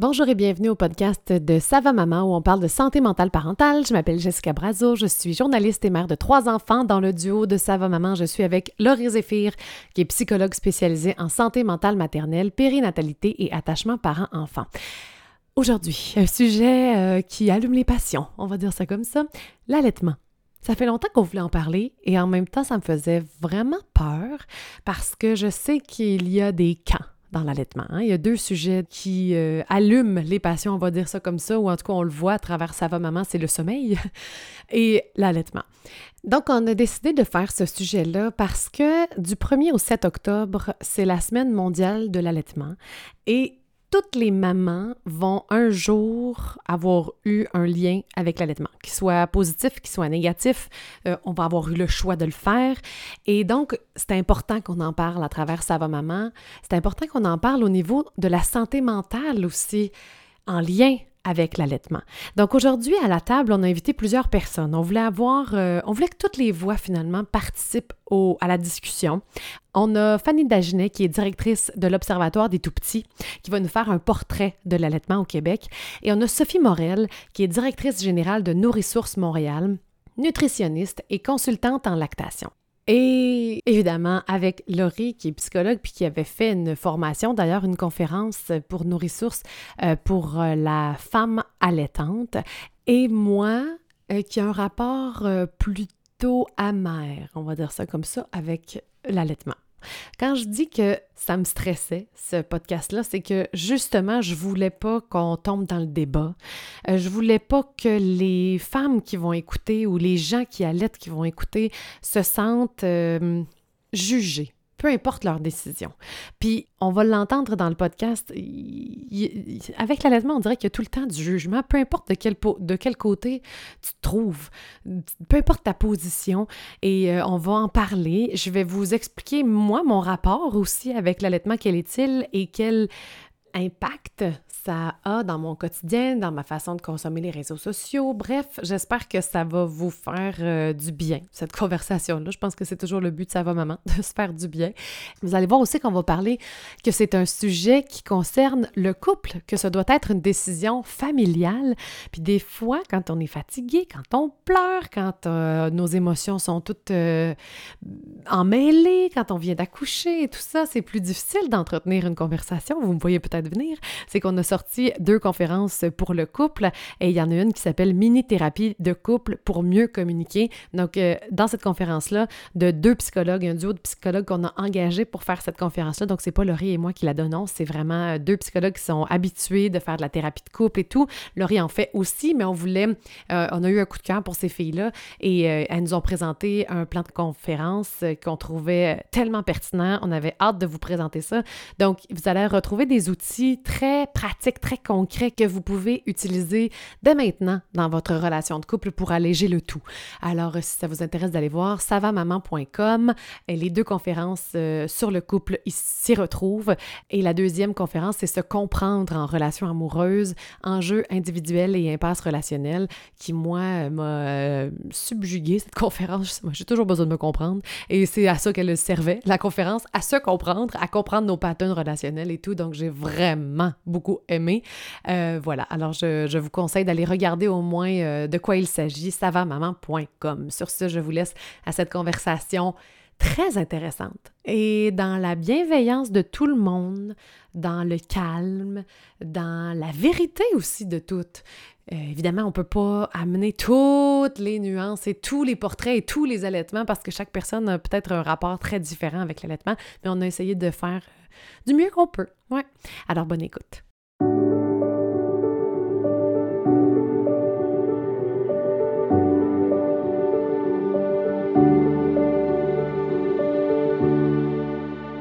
Bonjour et bienvenue au podcast de Sava Maman où on parle de santé mentale parentale. Je m'appelle Jessica Brazo, je suis journaliste et mère de trois enfants. Dans le duo de Sava Maman, je suis avec Laurie Zéphir, qui est psychologue spécialisée en santé mentale maternelle, périnatalité et attachement parent-enfant. Aujourd'hui, un sujet euh, qui allume les passions, on va dire ça comme ça, l'allaitement. Ça fait longtemps qu'on voulait en parler et en même temps, ça me faisait vraiment peur parce que je sais qu'il y a des camps dans l'allaitement. Hein. Il y a deux sujets qui euh, allument les passions, on va dire ça comme ça, ou en tout cas on le voit à travers sa va maman, c'est le sommeil et l'allaitement. Donc on a décidé de faire ce sujet-là parce que du 1er au 7 octobre, c'est la semaine mondiale de l'allaitement et toutes les mamans vont un jour avoir eu un lien avec l'allaitement, qu'il soit positif, qu'il soit négatif, euh, on va avoir eu le choix de le faire. Et donc, c'est important qu'on en parle à travers Sava Maman. C'est important qu'on en parle au niveau de la santé mentale aussi, en lien avec l'allaitement. Donc aujourd'hui, à la table, on a invité plusieurs personnes. On voulait avoir, euh, on voulait que toutes les voix finalement participent au, à la discussion. On a Fanny Dagenet, qui est directrice de l'Observatoire des Tout-Petits, qui va nous faire un portrait de l'allaitement au Québec. Et on a Sophie Morel, qui est directrice générale de Nourrissources Montréal, nutritionniste et consultante en lactation. Et évidemment, avec Laurie, qui est psychologue, puis qui avait fait une formation, d'ailleurs une conférence pour nos ressources euh, pour euh, la femme allaitante. Et moi, euh, qui a un rapport plutôt amer, on va dire ça comme ça, avec l'allaitement. Quand je dis que ça me stressait, ce podcast-là, c'est que justement, je voulais pas qu'on tombe dans le débat. Euh, je voulais pas que les femmes qui vont écouter ou les gens qui allaitent qui vont écouter se sentent euh, jugées peu importe leur décision. Puis, on va l'entendre dans le podcast, avec l'allaitement, on dirait qu'il y a tout le temps du jugement, peu importe de quel, côté tu te trouves, peu importe ta position, et euh, on va en parler. Je vais vous expliquer, moi, mon rapport aussi avec l'allaitement, quel est-il et quel impact ça a dans mon quotidien, dans ma façon de consommer les réseaux sociaux. Bref, j'espère que ça va vous faire euh, du bien, cette conversation-là. Je pense que c'est toujours le but de Ça va maman, de se faire du bien. Vous allez voir aussi qu'on va parler que c'est un sujet qui concerne le couple, que ça doit être une décision familiale. Puis des fois, quand on est fatigué, quand on pleure, quand euh, nos émotions sont toutes euh, emmêlées, quand on vient d'accoucher tout ça, c'est plus difficile d'entretenir une conversation. Vous me voyez peut-être venir. C'est qu'on a sorti deux conférences pour le couple et il y en a une qui s'appelle Mini-thérapie de couple pour mieux communiquer. Donc, euh, dans cette conférence-là, de deux psychologues, un duo de psychologues qu'on a engagé pour faire cette conférence-là. Donc, c'est pas Laurie et moi qui la donnons, c'est vraiment euh, deux psychologues qui sont habitués de faire de la thérapie de couple et tout. Laurie en fait aussi, mais on voulait, euh, on a eu un coup de cœur pour ces filles-là et elles nous ont présenté un plan de conférence qu'on trouvait tellement pertinent. On avait hâte de vous présenter ça. Donc, vous allez retrouver des outils très pratiques très concret que vous pouvez utiliser dès maintenant dans votre relation de couple pour alléger le tout. Alors, si ça vous intéresse d'aller voir, savamaman.com, les deux conférences euh, sur le couple s'y retrouvent. Et la deuxième conférence, c'est se comprendre en relation amoureuse, enjeux individuels et impasse relationnelle, qui, moi, m'a euh, subjugué cette conférence. J'ai toujours besoin de me comprendre. Et c'est à ça qu'elle servait, la conférence, à se comprendre, à comprendre nos patterns relationnels et tout. Donc, j'ai vraiment beaucoup aimé euh, voilà, alors je, vous conseille d'aller regarder au moins euh, de quoi il s'agit, savamaman.com. Sur ce, je vous laisse à cette conversation très intéressante. Et dans la bienveillance de tout le monde, dans le calme, dans la vérité aussi de tout. Euh, évidemment, on ne peut pas amener toutes les nuances et tous les portraits et tous les allaitements parce que chaque personne a peut-être un rapport très différent avec l'allaitement, mais on a essayé de faire du mieux qu'on peut. Ouais. Alors, bonne écoute.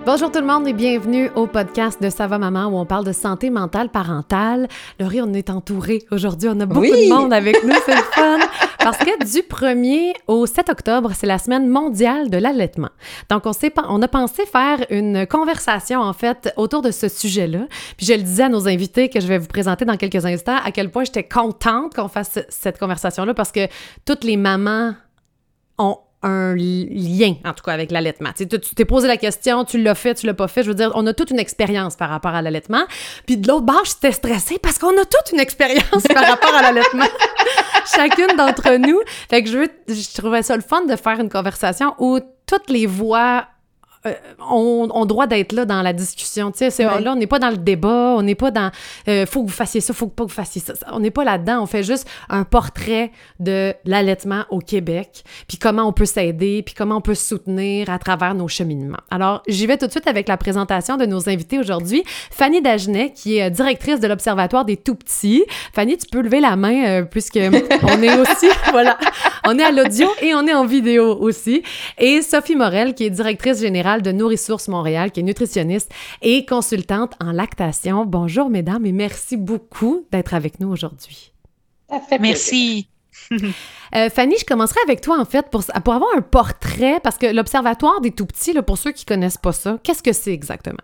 Bonjour tout le monde et bienvenue au podcast de Sava Maman où on parle de santé mentale parentale. Laurie, on est entouré aujourd'hui. On a beaucoup de monde avec nous, c'est le fun. Parce que du 1er au 7 octobre, c'est la semaine mondiale de l'allaitement. Donc, on, on a pensé faire une conversation, en fait, autour de ce sujet-là. Puis, je le disais à nos invités que je vais vous présenter dans quelques instants à quel point j'étais contente qu'on fasse cette conversation-là parce que toutes les mamans ont un lien, en tout cas, avec l'allaitement. Tu t'es posé la question, tu l'as fait, tu l'as pas fait. Je veux dire, on a toute une expérience par rapport à l'allaitement. Puis de l'autre bord, j'étais stressée parce qu'on a toute une expérience par rapport à l'allaitement. Chacune d'entre nous. Fait que je, veux, je trouvais ça le fun de faire une conversation où toutes les voix euh, on, on, droit d'être là dans la discussion. Tu sais, là, on n'est pas dans le débat, on n'est pas dans euh, faut que vous fassiez ça, faut pas que vous fassiez ça. On n'est pas là-dedans. On fait juste un portrait de l'allaitement au Québec, puis comment on peut s'aider, puis comment on peut se soutenir à travers nos cheminements. Alors, j'y vais tout de suite avec la présentation de nos invités aujourd'hui. Fanny Dagenet, qui est euh, directrice de l'Observatoire des Tout-Petits. Fanny, tu peux lever la main, puisque on est aussi, voilà, on est à l'audio et on est en vidéo aussi. Et Sophie Morel, qui est directrice générale de Nourrissources Montréal, qui est nutritionniste et consultante en lactation. Bonjour, mesdames, et merci beaucoup d'être avec nous aujourd'hui. Merci. Euh, Fanny, je commencerai avec toi, en fait, pour, pour avoir un portrait, parce que l'Observatoire des tout-petits, pour ceux qui ne connaissent pas ça, qu'est-ce que c'est exactement?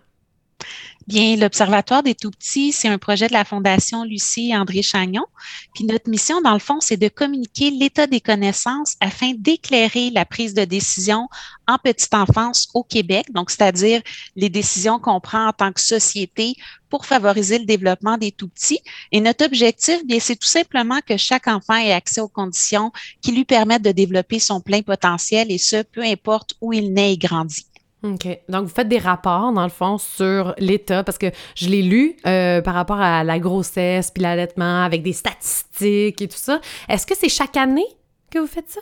Bien, l'Observatoire des tout-petits, c'est un projet de la Fondation Lucie et André Chagnon. Puis notre mission, dans le fond, c'est de communiquer l'état des connaissances afin d'éclairer la prise de décision en petite enfance au Québec, donc c'est-à-dire les décisions qu'on prend en tant que société pour favoriser le développement des tout-petits. Et notre objectif, bien, c'est tout simplement que chaque enfant ait accès aux conditions qui lui permettent de développer son plein potentiel et ce, peu importe où il naît et grandit. OK. Donc, vous faites des rapports, dans le fond, sur l'État, parce que je l'ai lu euh, par rapport à la grossesse puis l'allaitement, avec des statistiques et tout ça. Est-ce que c'est chaque année que vous faites ça?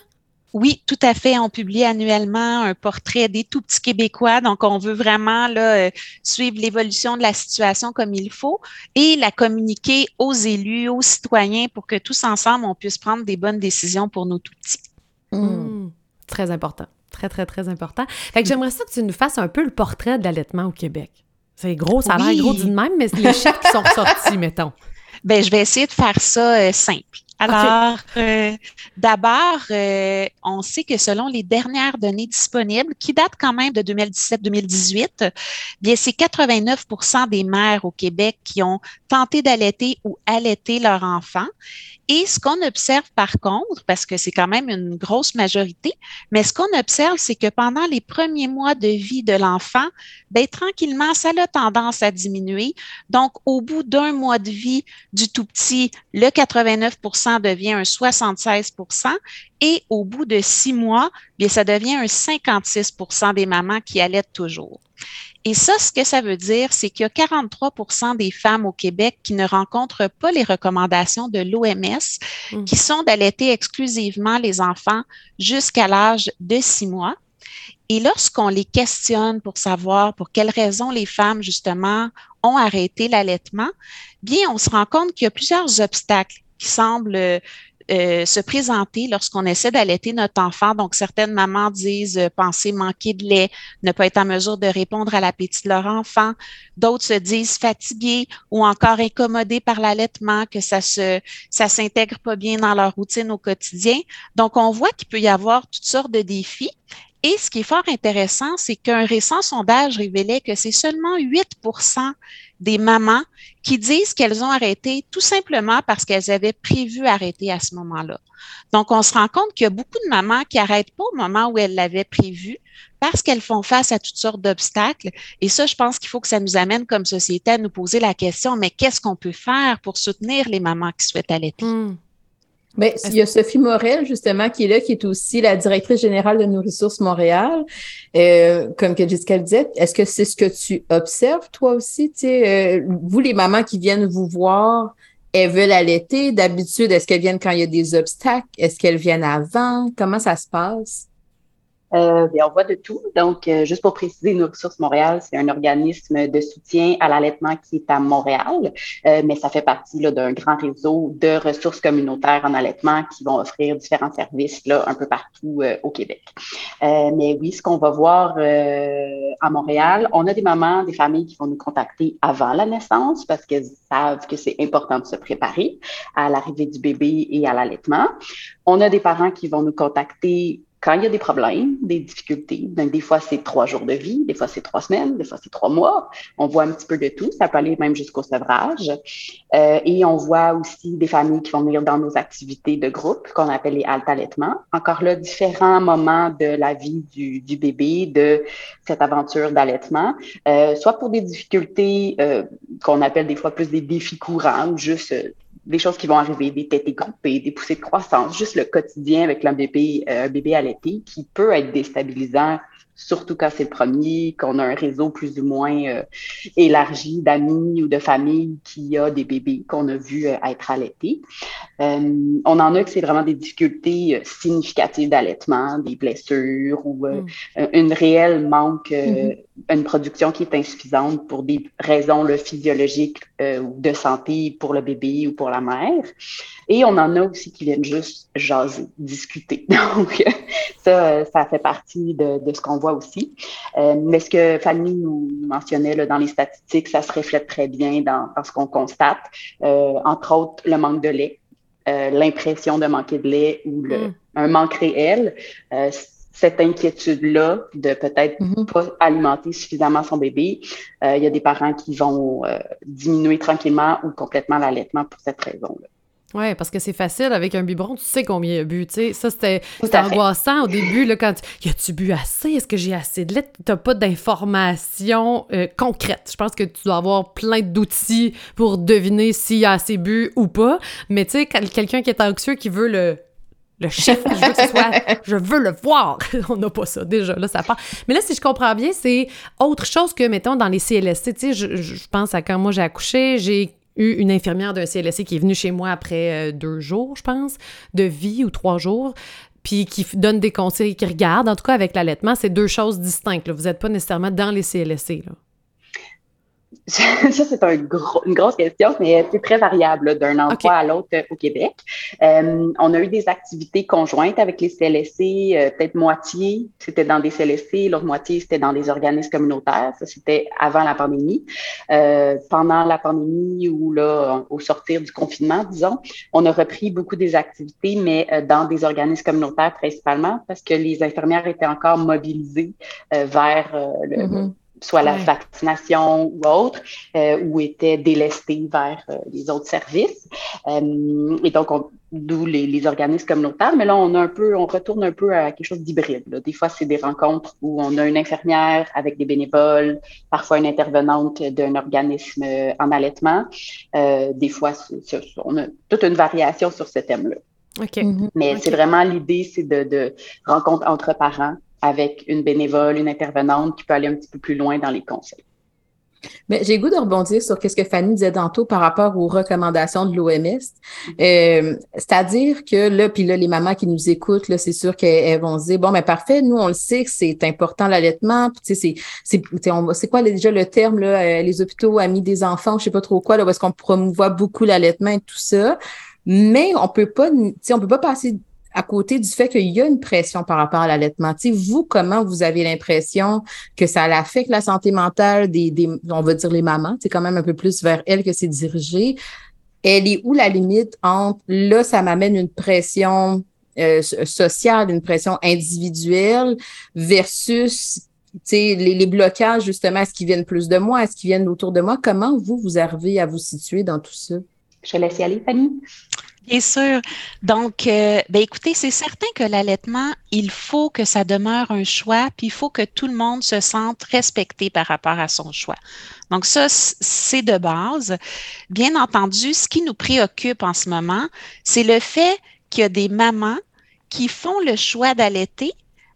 Oui, tout à fait. On publie annuellement un portrait des tout petits Québécois. Donc, on veut vraiment là, euh, suivre l'évolution de la situation comme il faut et la communiquer aux élus, aux citoyens pour que tous ensemble, on puisse prendre des bonnes décisions pour nos tout petits. Mmh. Très important. Très, très, très important. Fait que j'aimerais ça que tu nous fasses un peu le portrait de l'allaitement au Québec. C'est gros, ça a l'air gros d'une même, mais les chiffres qui sont ressortis, mettons. Bien, je vais essayer de faire ça euh, simple. Alors, euh, d'abord, euh, on sait que selon les dernières données disponibles, qui datent quand même de 2017-2018, bien, c'est 89% des mères au Québec qui ont tenté d'allaiter ou allaiter leur enfant. Et ce qu'on observe par contre, parce que c'est quand même une grosse majorité, mais ce qu'on observe, c'est que pendant les premiers mois de vie de l'enfant, ben, tranquillement, ça a tendance à diminuer. Donc, au bout d'un mois de vie du tout petit, le 89% devient un 76% et au bout de six mois, bien, ça devient un 56% des mamans qui allaitent toujours. Et ça, ce que ça veut dire, c'est qu'il y a 43% des femmes au Québec qui ne rencontrent pas les recommandations de l'OMS, mmh. qui sont d'allaiter exclusivement les enfants jusqu'à l'âge de six mois. Et lorsqu'on les questionne pour savoir pour quelles raisons les femmes, justement, ont arrêté l'allaitement, bien, on se rend compte qu'il y a plusieurs obstacles qui semblent euh, se présenter lorsqu'on essaie d'allaiter notre enfant. Donc, certaines mamans disent euh, penser manquer de lait, ne pas être en mesure de répondre à l'appétit de leur enfant. D'autres se disent fatiguées ou encore incommodées par l'allaitement, que ça se, ça s'intègre pas bien dans leur routine au quotidien. Donc, on voit qu'il peut y avoir toutes sortes de défis. Et ce qui est fort intéressant, c'est qu'un récent sondage révélait que c'est seulement 8% des mamans qui disent qu'elles ont arrêté tout simplement parce qu'elles avaient prévu arrêter à ce moment-là. Donc, on se rend compte qu'il y a beaucoup de mamans qui n'arrêtent pas au moment où elles l'avaient prévu parce qu'elles font face à toutes sortes d'obstacles. Et ça, je pense qu'il faut que ça nous amène comme société à nous poser la question, mais qu'est-ce qu'on peut faire pour soutenir les mamans qui souhaitent allaiter? Hmm. Mais il y a Sophie Morel, justement, qui est là, qui est aussi la directrice générale de Nourrissources Montréal. Euh, comme que Jessica le disait, est-ce que c'est ce que tu observes, toi aussi? Tu sais, euh, vous, les mamans qui viennent vous voir, elles veulent allaiter. D'habitude, est-ce qu'elles viennent quand il y a des obstacles? Est-ce qu'elles viennent avant? Comment ça se passe? Euh, on voit de tout. Donc, euh, juste pour préciser, Ressources Montréal, c'est un organisme de soutien à l'allaitement qui est à Montréal, euh, mais ça fait partie d'un grand réseau de ressources communautaires en allaitement qui vont offrir différents services là, un peu partout euh, au Québec. mais oui, ce qu'on va voir à Montréal, on a des mamans, des familles qui vont nous contacter avant la naissance parce qu'elles savent que c'est important de se préparer à l'arrivée du bébé et à l'allaitement. On a des parents qui vont nous contacter quand il y a des problèmes, des difficultés, donc des fois c'est trois jours de vie, des fois c'est trois semaines, des fois c'est trois mois. On voit un petit peu de tout. Ça peut aller même jusqu'au sevrage. Euh, et on voit aussi des familles qui vont venir dans nos activités de groupe qu'on appelle les haltes allaitements. Encore là, différents moments de la vie du, du bébé, de cette aventure d'allaitement, euh, soit pour des difficultés euh, qu'on appelle des fois plus des défis courants ou juste des choses qui vont arriver, des têtes groupées, des poussées de croissance, juste le quotidien avec un bébé, euh, un bébé allaité qui peut être déstabilisant surtout quand c'est le premier, qu'on a un réseau plus ou moins euh, élargi d'amis ou de familles qui a des bébés qu'on a vu euh, être allaités. Euh, on en a que c'est vraiment des difficultés significatives d'allaitement, des blessures ou mm. une réelle manque, mm-hmm. Une production qui est insuffisante pour des raisons physiologiques ou de santé pour le bébé ou pour la mère. Et on en a aussi qui viennent juste jaser, discuter. Donc, ça, ça fait partie de, de ce qu'on voit aussi. Euh, mais ce que Fanny nous mentionnait là, dans les statistiques, ça se reflète très bien dans, dans ce qu'on constate. Euh, entre autres, le manque de lait, euh, l'impression de manquer de lait ou le, mm. un manque réel. Euh, cette inquiétude-là de peut-être mm-hmm. pas alimenter suffisamment son bébé. Euh, il y a des parents qui vont diminuer tranquillement ou complètement l'allaitement pour cette raison-là. Oui, parce que c'est facile avec un biberon, tu sais combien il a bu, tu sais. Ça, c'était angoissant au début, là, quand tu... Y a-tu bu assez? Est-ce que j'ai assez de lait? T'as pas d'informations euh, concrètes. Je pense que tu dois avoir plein d'outils pour deviner s'il y a assez bu ou pas. Mais tu sais, quelqu'un qui est anxieux, qui veut le le chef, je veux que ce soit, je veux le voir. On n'a pas ça déjà, là, ça part. Mais là, si je comprends bien, c'est autre chose que, mettons, dans les CLSC. Tu sais, je, je pense à quand moi j'ai accouché, j'ai eu une infirmière d'un CLSC qui est venue chez moi après euh, deux jours, je pense, de vie ou trois jours, puis qui donne des conseils, qui regarde. En tout cas, avec l'allaitement, c'est deux choses distinctes. Vous n'êtes pas nécessairement dans les CLSC. Là. ça, c'est un une grosse question, mais c'est très variable d'un endroit à l'autre euh, au Québec. Euh, on a eu des activités conjointes avec les CLSC, euh, peut-être moitié, c'était dans des CLSC, l'autre moitié, c'était dans des organismes communautaires. Ça, c'était avant la pandémie. pendant la pandémie ou là, au sortir du confinement, disons, on a repris beaucoup des activités, mais dans des organismes communautaires principalement, parce que les infirmières étaient encore mobilisées vers le, mm-hmm soit la vaccination ou autre, euh, ou étaient délestés vers euh, les autres services. Euh, et donc, d'où les, les, organismes communautaires. Mais là, on a un peu, on retourne un peu à quelque chose d'hybride. Des fois, c'est des rencontres où on a une infirmière avec des bénévoles, parfois une intervenante d'un organisme en allaitement. des fois, on a toute une variation sur ce thème-là. OK. Mm-hmm. Mais c'est vraiment l'idée, c'est de, de rencontres entre parents avec une bénévole, une intervenante qui peut aller un petit peu plus loin dans les conseils. Mais j'ai goût de rebondir sur ce que Fanny disait tantôt par rapport aux recommandations de l'OMS. Euh, c'est-à-dire que là, puis là, les mamans qui nous écoutent, là, c'est sûr qu'elles vont se dire, bon, mais parfait, nous, on le sait que c'est important l'allaitement. Tu sais, c'est, c'est quoi déjà le terme, là, euh, les hôpitaux amis des enfants, je sais pas trop quoi, là, est-ce qu'on promouvoit beaucoup l'allaitement et tout ça. Mais on peut pas, tu sais, on peut pas passer à côté du fait qu'il y a une pression par rapport à l'allaitement. vous, comment vous avez l'impression que ça affecte la santé mentale des, des, on va dire les mamans, c'est quand même un peu plus vers elles que c'est dirigé? Elle est où la limite entre là, ça m'amène une pression euh, sociale, une pression individuelle versus les, les blocages, justement, est-ce qu'ils viennent plus de moi? Est-ce qu'ils viennent autour de moi? Comment vous, vous arrivez à vous situer dans tout ça? Je laisse y aller, Fanny. Bien sûr. Donc, euh, ben écoutez, c'est certain que l'allaitement, il faut que ça demeure un choix, puis il faut que tout le monde se sente respecté par rapport à son choix. Donc, ça, c'est de base. Bien entendu, ce qui nous préoccupe en ce moment, c'est le fait qu'il y a des mamans qui font le choix d'allaiter,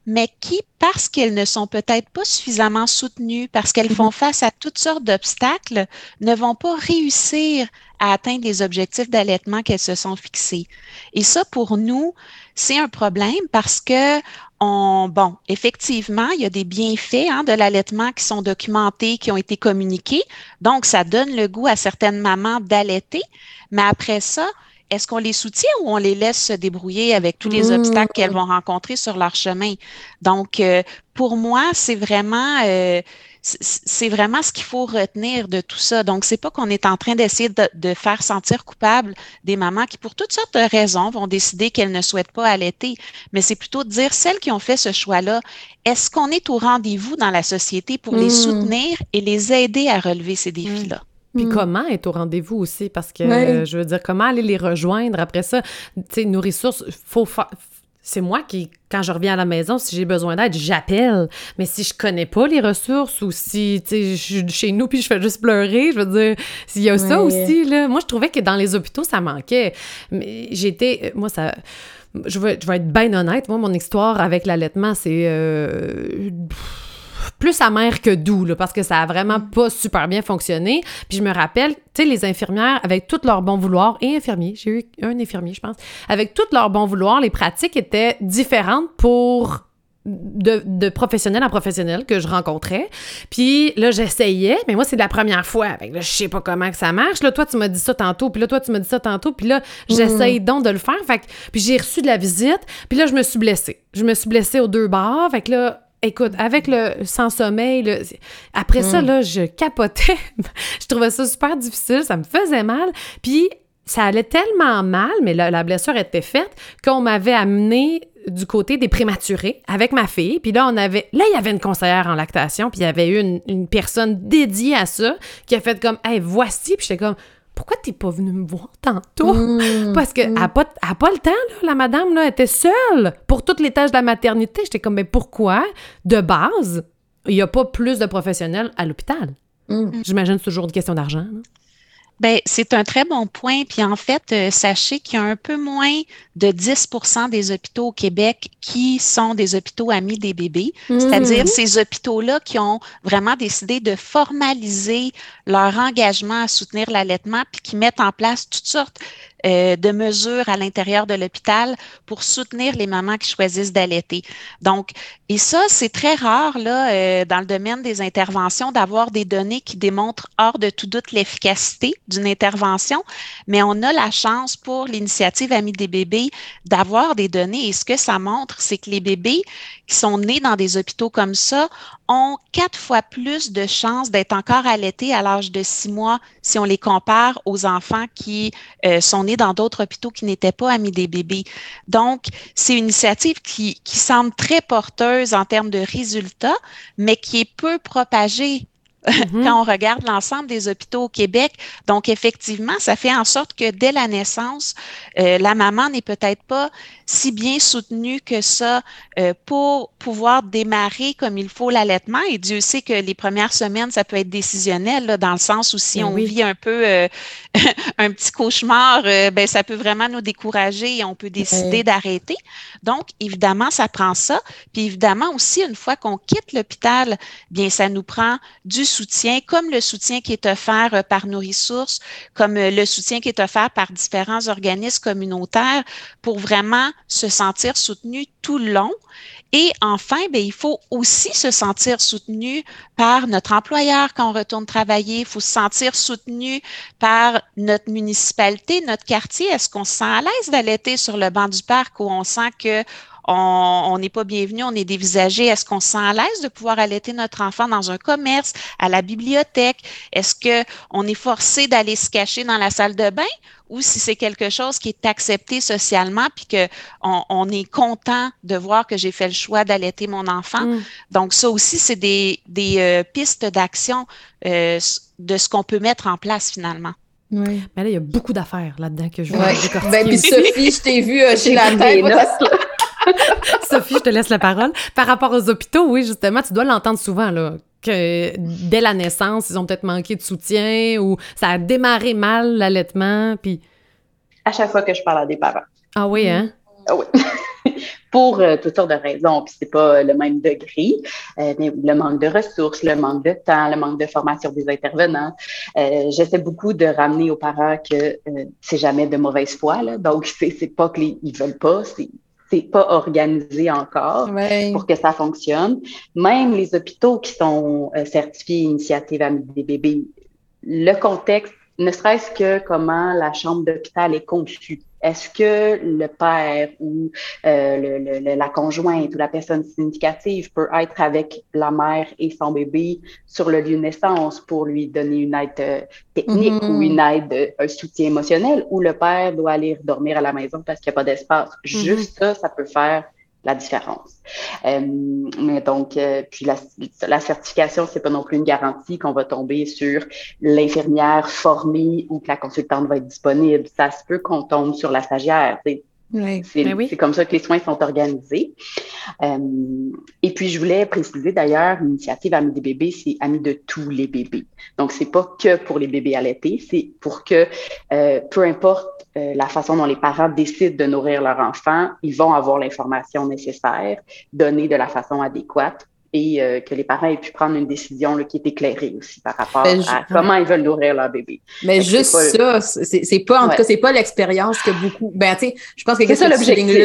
mais qui, parce qu'elles ne sont peut-être pas suffisamment soutenues, parce qu'elles font face à toutes sortes d'obstacles, ne vont pas réussir à atteindre les objectifs d'allaitement qu'elles se sont fixés. Et ça, pour nous, c'est un problème parce que on, bon, effectivement, il y a des bienfaits hein, de l'allaitement qui sont documentés, qui ont été communiqués. Donc, ça donne le goût à certaines mamans d'allaiter. Mais après ça, est-ce qu'on les soutient ou on les laisse se débrouiller avec tous les obstacles qu'elles mmh. vont rencontrer sur leur chemin? Donc, euh, pour moi, c'est vraiment, euh, c'est vraiment ce qu'il faut retenir de tout ça. Donc, c'est pas qu'on est en train d'essayer de, faire sentir coupable des mamans qui, pour toutes sortes de raisons, vont décider qu'elles ne souhaitent pas allaiter, mais c'est plutôt de dire celles qui ont fait ce choix-là, est-ce qu'on est au rendez-vous dans la société pour les mmh. soutenir et les aider à relever ces mmh. Puis mmh. comment être au rendez-vous aussi? Parce que, je veux dire, comment aller les rejoindre après ça? Tu sais, nos ressources, faut, c'est moi qui, quand je reviens à la maison, si j'ai besoin d'aide, j'appelle. Mais si je connais pas les ressources ou si, tu sais, je suis chez nous puis je fais juste pleurer, je veux dire, s'il y a ça aussi, là. Moi, je trouvais que dans les hôpitaux, ça manquait. Mais j'étais, euh, moi, ça... Je vais, je vais être bien honnête. Moi, mon histoire avec l'allaitement, c'est... Euh, plus amer que doux, parce que ça a vraiment mm. pas super bien fonctionné. Puis je me rappelle, tu sais, les infirmières, avec tout leur bon vouloir, et infirmiers, j'ai eu un infirmier, je pense, avec tout leur bon vouloir, les pratiques étaient différentes pour de, professionnel en professionnel que je rencontrais. Puis là, j'essayais, mais moi, c'est la première fois. Avec là, je sais pas comment que ça marche. Là, toi, tu m'as dit ça tantôt, puis là, toi, tu m'as dit ça tantôt, puis là, j'essaye mm. donc de le faire. Fait puis j'ai reçu de la visite, puis là, je me suis blessée. Je me suis blessée aux deux barres. Fait que là, Écoute, avec le sans-sommeil, après ça, mm. là, je capotais. je trouvais ça super difficile, ça me faisait mal. Puis ça allait tellement mal, mais la, blessure était faite, qu'on m'avait amené du côté des prématurés avec ma fille. Puis là, on avait. Là, il y avait une conseillère en lactation, puis il y avait eu une, une personne dédiée à ça qui a fait comme Hey, voici. Puis j'étais comme pourquoi t'es pas venue me voir tantôt? Mmh, Parce qu'elle n'a mmh. pas, pas, le temps, là, la madame, là, était seule pour toutes les tâches de la maternité. J'étais comme, mais pourquoi, de base, il n'y a pas plus de professionnels à l'hôpital? Mmh. J'imagine que c'est toujours une question d'argent. Bien, c'est un très bon point. Puis en fait, euh, sachez qu'il y a un peu moins de 10% des hôpitaux au Québec qui sont des hôpitaux amis des bébés, c'est-à-dire mhm. ces hôpitaux-là qui ont vraiment décidé de formaliser leur engagement à soutenir l'allaitement, puis qui mettent en place toutes sortes euh, de mesures à l'intérieur de l'hôpital pour soutenir les mamans qui choisissent d'allaiter. Donc, et ça, c'est très rare là, euh, dans le domaine des interventions d'avoir des données qui démontrent hors de tout doute l'efficacité d'une intervention, mais on a la chance pour l'initiative Amis des bébés d'avoir des données. Et ce que ça montre, c'est que les bébés qui sont nés dans des hôpitaux comme ça ont quatre fois plus de chances d'être encore allaités à l'âge de six mois si on les compare aux enfants qui euh, sont nés dans d'autres hôpitaux qui n'étaient pas amis des bébés. Donc, c'est une initiative qui, qui semble très porteuse en termes de résultats, mais qui est peu propagée Mm-hmm. quand on regarde l'ensemble des hôpitaux au Québec. Donc, effectivement, ça fait en sorte que dès la naissance, euh, la maman n'est peut-être pas si bien soutenue que ça euh, pour pouvoir démarrer comme il faut l'allaitement. Et Dieu sait que les premières semaines, ça peut être décisionnel, là, dans le sens où si ben on vit un peu euh, un petit cauchemar, ben, ça peut vraiment nous décourager et on peut décider d'arrêter. Donc, évidemment, ça prend ça. Puis évidemment aussi, une fois qu'on quitte l'hôpital, bien, ça nous prend du soutien, comme le soutien qui est offert euh, par nos ressources, comme euh, le soutien qui est offert par différents organismes communautaires pour vraiment se sentir soutenu tout le long. Et enfin, bien, il faut aussi se sentir soutenu par notre employeur quand on retourne travailler. Il faut se sentir soutenu par notre municipalité, notre quartier. Est-ce qu'on se sent à l'aise d'allaiter sur le banc du parc où on sent que on n'est pas bienvenu, on est dévisagé. Est-ce qu'on se sent à l'aise de pouvoir allaiter notre enfant dans un commerce, à la bibliothèque? Est-ce qu'on est forcé d'aller se cacher dans la salle de bain? Ou si c'est quelque chose qui est accepté socialement puis qu'on on est content de voir que j'ai fait le choix d'allaiter mon enfant? Mm. Donc, ça aussi, c'est des, des euh, pistes d'action euh, de ce qu'on peut mettre en place finalement. Oui. Mais là, il y a beaucoup d'affaires là-dedans que je vois. Ouais. Ben, puis Sophie, je t'ai vu euh, chez la tête. Sophie, je te laisse la parole. Par rapport aux hôpitaux, oui, justement, tu dois l'entendre souvent, là, que dès la naissance, ils ont peut-être manqué de soutien ou ça a démarré mal l'allaitement, puis... À chaque fois que je parle à des parents. Ah oui, hein? Ah oui. Pour euh, toutes sortes de raisons, puis c'est pas le même degré, euh, mais le manque de ressources, le manque de temps, le manque de formation des intervenants. Euh, j'essaie beaucoup de ramener aux parents que c'est jamais de mauvaise foi, là. donc c'est pas qu'ils veulent pas, c'est c'est pas organisé encore pour que ça fonctionne. Même les hôpitaux qui sont euh, certifiés Initiative Amis des bébés, le contexte, ne serait-ce que comment la chambre d'hôpital est conçue. est-ce que le père ou euh, la conjointe ou la personne significative peut être avec la mère et son bébé sur le lieu de naissance pour lui donner une aide euh, technique ou une mm-hmm. aide, un soutien émotionnel, ou le père doit aller dormir à la maison parce qu'il n'y a pas d'espace. Mm-hmm. Juste ça, ça peut faire la différence. Euh, mais donc, euh, puis la, la certification, c'est pas non plus une garantie qu'on va tomber sur l'infirmière formée ou que la consultante va être disponible. Ça se peut qu'on tombe sur la stagiaire. Ben c'est comme ça que les soins sont organisés. Euh, et puis, je voulais préciser d'ailleurs, l'initiative Amis des bébés, c'est Amis de tous les bébés. Donc, c'est pas que pour les bébés allaités, c'est pour que, euh, peu importe euh, la façon dont les parents décident de nourrir leur enfant, ils vont avoir l'information nécessaire, donnée de la façon adéquate et euh, que les parents aient pu prendre une décision là, qui est éclairée aussi par rapport ben, à comment ils veulent nourrir leur bébé. Mais juste ça, c'est pas, en tout cas, c'est pas l'expérience que beaucoup. Ben, tu sais, je pense que c'est ça l'objectif.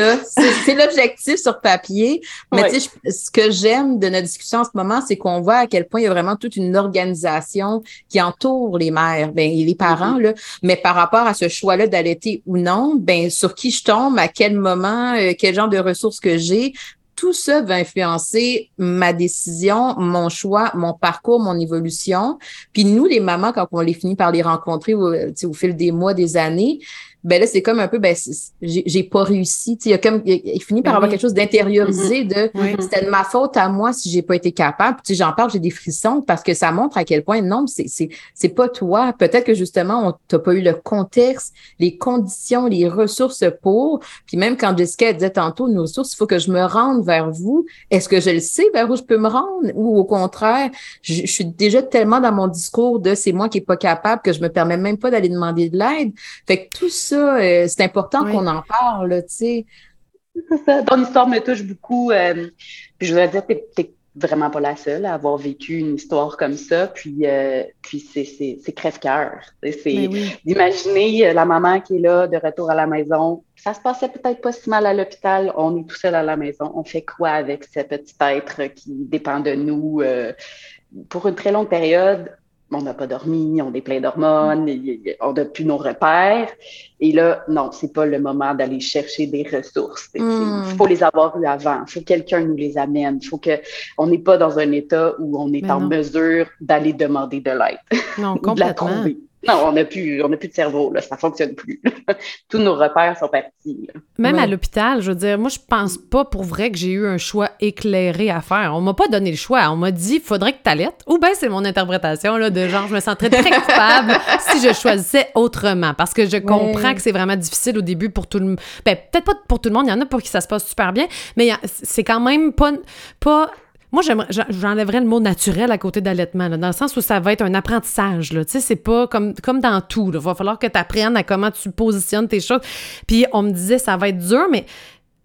C'est l'objectif sur papier. Mais tu sais, ce que j'aime de notre discussion en ce moment, c'est qu'on voit à quel point il y a vraiment toute une organisation qui entoure les mères, ben, et les parents, mm-hmm. là. Mais par rapport à ce choix-là d'allaiter ou non, ben, sur qui je tombe, à quel moment, euh, quel genre de ressources que j'ai, tout ça va influencer ma décision, mon choix, mon parcours, mon évolution. Puis nous, les mamans, quand on les finit par les rencontrer au, au fil des mois, des années, ben là, c'est comme un peu, ben, j'ai pas réussi. Il, a comme, il, finit par ben avoir quelque chose d'intériorisé mm-hmm. de c'était de ma faute à moi si j'ai pas été capable. Puis j'en parle, j'ai des frissons parce que ça montre à quel point non, c'est pas toi. Peut-être que justement, on t'a pas eu le contexte, les conditions, les ressources pour. Puis même quand Jessica disait tantôt, nos ressources, il faut que je me rende vers vous. Est-ce que je le sais vers où je peux me rendre? Ou au contraire, je, je suis déjà tellement dans mon discours de c'est moi qui est pas capable que je me permets même pas d'aller demander de l'aide. Fait que tout ça, euh, c'est important qu'on en parle, tu sais. Ton histoire me touche beaucoup. Euh, puis je voudrais dire, tu n'es vraiment pas la seule à avoir vécu une histoire comme ça. Puis, euh, puis c'est crève-cœur. C'est d'imaginer la maman qui est là, de retour à la maison. Ça se passait peut-être pas si mal à l'hôpital. On est tout seul à la maison. On fait quoi avec ce petit être qui dépend de nous pour une très longue période? On n'a pas dormi, on est plein d'hormones, on n'a plus nos repères. Et là, non, c'est pas le moment d'aller chercher des ressources. Il hmm. faut les avoir eu avant. Il faut que quelqu'un nous les amène. Il faut qu'on n'est pas dans un état où on est en mesure d'aller demander de l'aide. Non, complètement. Non, on n'a plus, on plus de cerveau, là, ça fonctionne plus. Tous nos repères sont partis. Même à l'hôpital, je veux dire, moi, je pense pas pour vrai que j'ai eu un choix éclairé à faire. On m'a pas donné le choix. On m'a dit, faudrait que tu allaites. Ou bien c'est mon interprétation, là, de genre, je me sentirais très coupable si je choisissais autrement. Parce que je comprends que c'est vraiment difficile au début pour tout le monde. Ben, peut-être pas pour tout le monde, il y en a pour qui ça se passe super bien, mais c'est quand même pas, pas moi, j'enlèverais le mot naturel à côté d'allaitement, dans le sens où ça va être un apprentissage. Là. Tu sais, c'est pas comme, dans tout. Il va falloir que tu apprennes à comment tu positionnes tes choses. Puis on me disait, ça va être dur, mais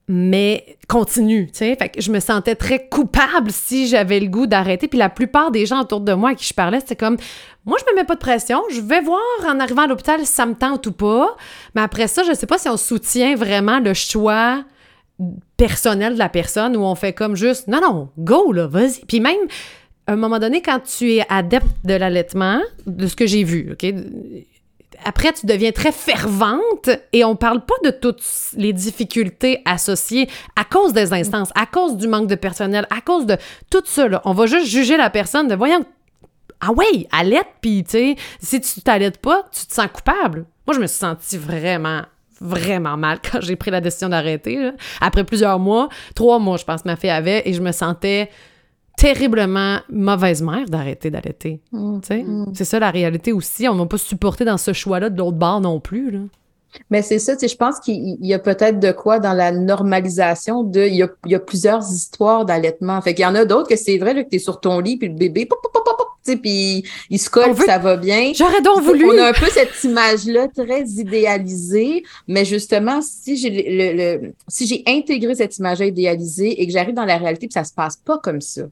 mais continue, tu sais. Fait que je me sentais très coupable si j'avais le goût d'arrêter. Puis la plupart des gens autour de moi à qui je parlais, c'était comme, moi, je me mets pas de pression. Je vais voir en arrivant à l'hôpital si ça me tente ou pas. Mais après ça, je sais pas si on soutient vraiment le choix personnel de la personne où on fait comme juste non, non, go, là, vas-y. Puis même, à un moment donné, quand tu es adepte de l'allaitement, de ce que j'ai vu, OK? Après, tu deviens très fervente et on parle pas de toutes les difficultés associées à cause des instances, à cause du manque de personnel, à cause de tout ça. On va juste juger la personne de voyons, ah ouais, allaite, puis tu sais, si tu t'allaites pas, tu te sens coupable. Moi, je me suis sentie vraiment vraiment mal quand j'ai pris la décision d'arrêter. Après plusieurs mois, trois mois, je pense, ma fille avait, et je me sentais terriblement mauvaise mère d'arrêter d'allaiter. Mm, mm. C'est ça la réalité aussi. On m'a pas supporté dans ce choix-là de l'autre bord non plus. Là. Mais c'est ça, je pense qu'il y a peut-être de quoi dans la normalisation de. Il y a, plusieurs histoires d'allaitement. Fait qu'il y en a d'autres que c'est vrai que tu es sur ton lit, puis le bébé, pop, pop, pop, puis il se colle, ça va bien. J'aurais donc voulu. On a un peu cette image-là très idéalisée, mais justement, si j'ai le, si j'ai intégré cette image-là idéalisée et que j'arrive dans la réalité, puis ça se passe pas comme ça.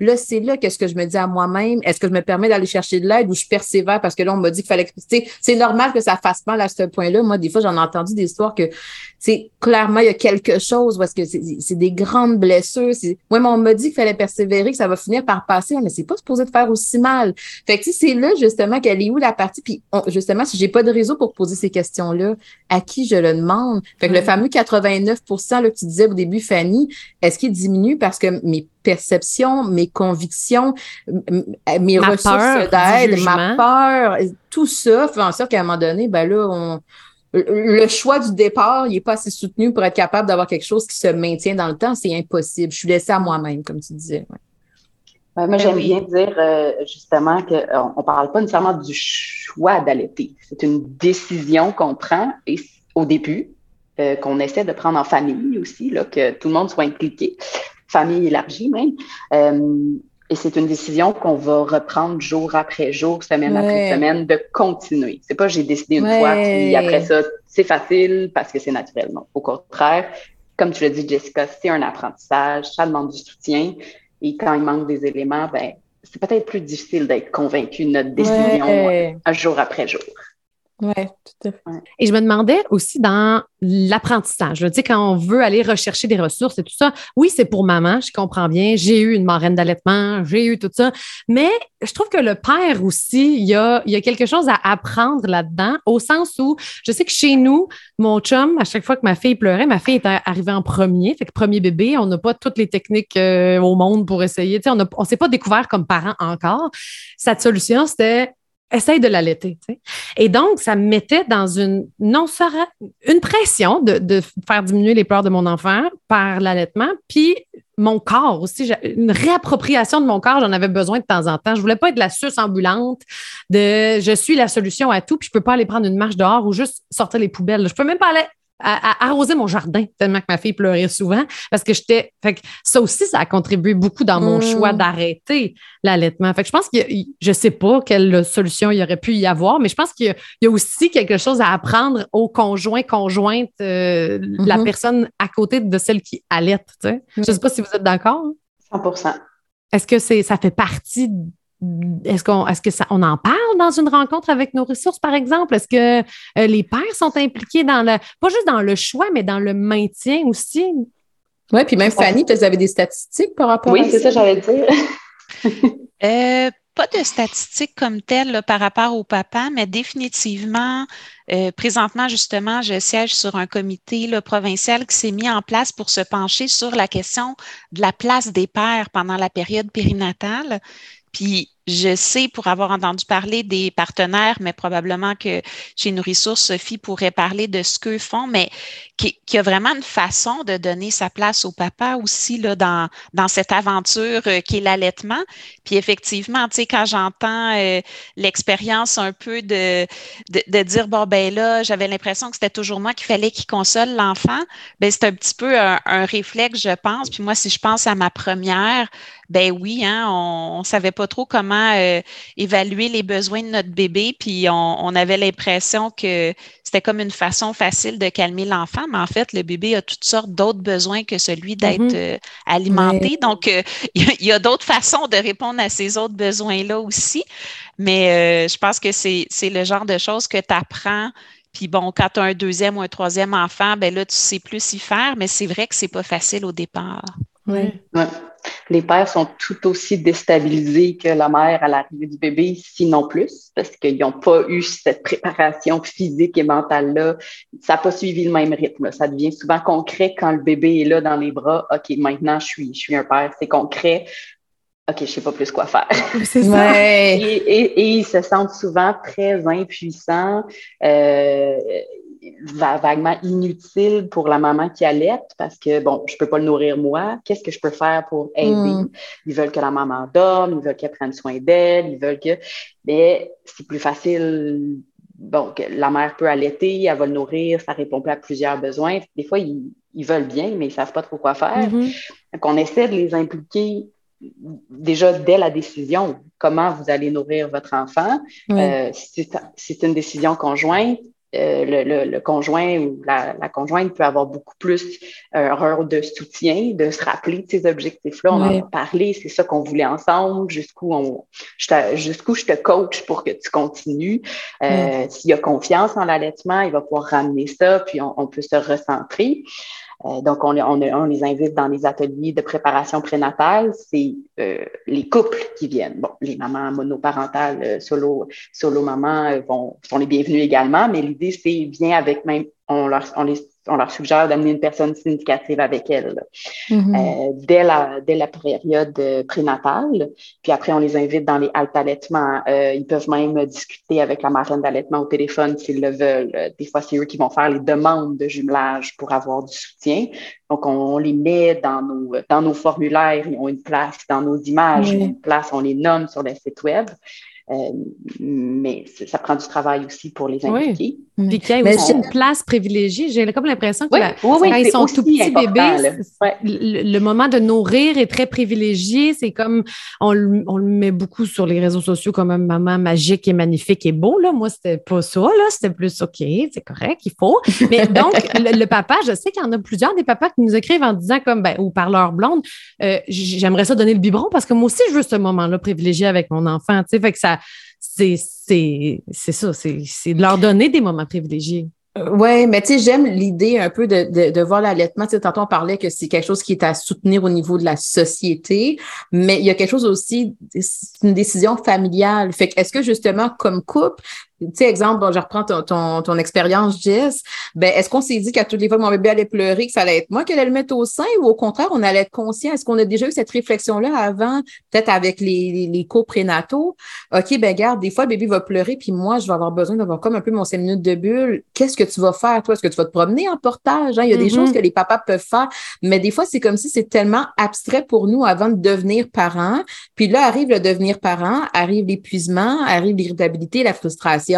Là, c'est là qu'est-ce que je me dis à moi-même. Est-ce que je me permets d'aller chercher de l'aide ou je persévère? Parce que là, on m'a dit qu'il fallait. C'est normal que ça fasse mal à ce point-là. Moi, des fois, j'en ai entendu des histoires que c'est clairement, il y a quelque chose parce que c'est des grandes blessures. Moi, on m'a dit qu'il fallait persévérer, que ça va finir par passer, mais c'est pas supposé de faire aussi mal. Fait que c'est là justement qu'elle est où la partie? Puis justement, si j'ai pas de réseau pour poser ces questions-là, à qui je le demande? Fait que le fameux 89 là, que tu disais au début, Fanny, est-ce qu'il diminue parce que mes perceptions, mes convictions, mes ressources d'aide, ma peur, tout ça fait en sorte qu'à un moment donné, ben là, on le choix du départ, il n'est pas assez soutenu pour être capable d'avoir quelque chose qui se maintient dans le temps. C'est impossible. Je suis laissée à moi-même, comme tu disais. Moi, ben j'aime bien dire euh, justement qu'on euh, ne parle pas nécessairement du choix d'allaiter. C'est une décision qu'on prend et, au début, euh, qu'on essaie de prendre en famille aussi, là, que tout le monde soit impliqué, famille élargie même. Et c'est une décision qu'on va reprendre jour après jour, semaine après semaine, de continuer. C'est pas j'ai décidé une fois, puis après ça, c'est facile parce que c'est naturel. Non, au contraire, comme tu l'as dit, Jessica, c'est un apprentissage, ça demande du soutien. Et quand il manque des éléments, ben, c'est peut-être plus difficile d'être convaincu de notre décision un jour après jour. Oui, tout à fait. Et je me demandais aussi dans l'apprentissage, tu sais, quand on veut aller rechercher des ressources et tout ça, oui, c'est pour maman, je comprends bien, j'ai eu une marraine d'allaitement, j'ai eu tout ça, mais je trouve que le père aussi, il y a, il y a quelque chose à apprendre là-dedans, au sens où je sais que chez nous, mon chum, à chaque fois que ma fille pleurait, ma fille était arrivée en premier, fait que premier bébé, on n'a pas toutes les techniques euh, au monde pour essayer, tu sais, on ne s'est pas découvert comme parent encore. Cette solution, c'était essaye de l'allaiter. Et donc, ça me mettait dans une, non, une pression de, faire diminuer les pleurs de mon enfant par l'allaitement, puis mon corps aussi, une réappropriation de mon corps, j'en avais besoin de temps en temps. Je voulais pas être la suce ambulante de je suis la solution à tout, puis je peux pas aller prendre une marche dehors ou juste sortir les poubelles. Je peux même pas aller à, arroser mon jardin, tellement que ma fille pleurait souvent, parce que j'étais. Fait que ça aussi, ça a contribué beaucoup dans mon choix mm. d'arrêter l'allaitement. Fait que je pense que je sais pas quelle solution il y aurait pu y avoir, mais je pense qu'il y, a aussi quelque chose à apprendre au conjoint, conjointe, euh, la mm-hmm. personne à côté de celle qui allaite. Tu sais. Je sais pas si vous êtes d'accord. 100% hein. Est-ce que c'est, ça fait partie est-ce qu'on est-ce que ça on en parle dans une rencontre avec nos ressources, par exemple? Est-ce que euh, les pères sont impliqués dans le pas juste dans le choix, mais dans le maintien aussi? Oui, puis même Fanny, vous avez des statistiques par rapport à ça? Oui, c'est ça, j'allais dire. euh, pas de statistiques comme telles par rapport au papa, mais définitivement, euh, présentement, justement, je siège sur un comité là, provincial qui s'est mis en place pour se pencher sur la question de la place des pères pendant la période périnatale. Puis je sais pour avoir entendu parler des partenaires, mais probablement que chez Nourrissources, Sophie pourrait parler de ce qu'eux font, mais qui, qui, a vraiment une façon de donner sa place au papa aussi là, dans, dans cette aventure euh, qui est l'allaitement. Puis effectivement, tu sais, quand j'entends euh, l'expérience un peu de, de, de, dire, bon, ben là, j'avais l'impression que c'était toujours moi qu'il fallait qu'il console l'enfant, ben c'est un petit peu un, un, réflexe, je pense. Puis moi, si je pense à ma première, ben oui, hein, on ne savait pas trop comment euh, évaluer les besoins de notre bébé, puis on, on avait l'impression que c'était comme une façon facile de calmer l'enfant, mais en fait, le bébé a toutes sortes d'autres besoins que celui d'être mm-hmm. euh, alimenté. Donc, euh, il y a, d'autres façons de répondre à ces autres besoins-là aussi. Mais je pense que c'est le genre de choses que tu apprends puis bon, quand tu as un deuxième ou un troisième enfant, ben là, tu sais plus y faire, mais c'est vrai que c'est pas facile au départ. Oui. Ouais les pères sont tout aussi déstabilisés que la mère à l'arrivée du bébé, sinon plus, parce qu'ils n'ont pas eu cette préparation physique et mentale-là. Ça n'a pas suivi le même rythme. Ça devient souvent concret quand le bébé est là dans les bras. OK, maintenant, je suis, je suis un père. C'est concret. OK, je ne sais pas plus quoi faire. C'est ça. Et, ils se sentent souvent très impuissants. Euh, vaguement inutile pour la maman qui allait parce que, bon, je peux pas le nourrir moi. Qu'est-ce que je peux faire pour aider? Hmm. Ils veulent que la maman dorme, ils veulent qu'elle prenne soin d'elle, ils veulent que... Mais c'est plus facile bon, que la mère peut allaiter, elle va le nourrir, ça répond pas à plusieurs besoins. Des fois, ils, veulent bien, mais ils savent pas trop quoi faire. Mm-hmm. Donc, on essaie de les impliquer déjà dès la décision, comment vous allez nourrir votre enfant. Euh, c'est une décision conjointe, le, le, conjoint ou la, la, conjointe peut avoir beaucoup plus un rôle de soutien, de se rappeler de ces objectifs-là. On en a parlé, c'est ça qu'on voulait ensemble, jusqu'où on jusqu'où je te coach pour que tu continues. S'il y a confiance en l'allaitement, il va pouvoir ramener ça, puis on, on peut se recentrer. Euh, donc, on, les invite dans les ateliers de préparation prénatale. C'est euh, les couples qui viennent. Bon, les mamans monoparentales, euh, solo, solo mamans vont, sont les bienvenus également, mais l'idée, c'est viens avec même, on, leur, on les on leur suggère d'amener une personne significative avec elle mm-hmm. euh, dès, la, dès la période euh, prénatale. Puis après, on les invite dans les haltes allaitements. Euh, ils peuvent même discuter avec la marraine d'allaitement au téléphone s'ils le veulent. Des fois, c'est eux qui vont faire les demandes de jumelage pour avoir du soutien. Donc, on, les met dans nos, dans nos formulaires. Ils ont une place dans nos images, une place, on les nomme sur le site web. Euh, mais ça prend du travail aussi pour les impliquer. Oui. Puis qu'il y a aussi une place privilégiée. J'ai comme l'impression que quand ils sont tout petits bébés, le, moment de nourrir est très privilégié. C'est comme on, le met beaucoup sur les réseaux sociaux comme un maman magique et magnifique et beau. Là. Moi, c'était pas ça. C'était plus OK, c'est correct, il faut. Mais donc, le, papa, je sais qu'il y en a plusieurs des papas qui nous écrivent en disant comme ben, ou par leur blonde, euh, j'aimerais ça donner le biberon parce que moi aussi, je veux ce moment-là privilégié avec mon enfant. Fait que ça c'est ça, c'est de leur donner des moments privilégiés. Euh, oui, mais tu sais, j'aime l'idée un peu de, de, de voir l'allaitement. Tu tantôt, on parlait que c'est quelque chose qui est à soutenir au niveau de la société, mais il y a quelque chose aussi, c'est une décision familiale. Fait que, est-ce que justement, comme couple, tu sais, exemple, bon, je reprends ton, ton, ton expérience, Jess. Ben, est-ce qu'on s'est dit qu'à toutes les fois que mon bébé allait pleurer, que ça allait être moi qui allait le mettre au sein ou au contraire, on allait être conscient? Est-ce qu'on a déjà eu cette réflexion-là avant, peut-être avec les, les, les prénataux? OK, ben, garde, des fois, le bébé va pleurer, puis moi, je vais avoir besoin d'avoir comme un peu mon 5 minutes de bulle. Qu'est-ce que tu vas faire, toi? Est-ce que tu vas te promener en portage? Hein? Il y a des choses mm-hmm. que les papas peuvent faire, mais des fois, c'est comme si c'est tellement abstrait pour nous avant de devenir parents. Puis là, arrive le devenir parent, arrive l'épuisement, arrive l'irritabilité, la frustration.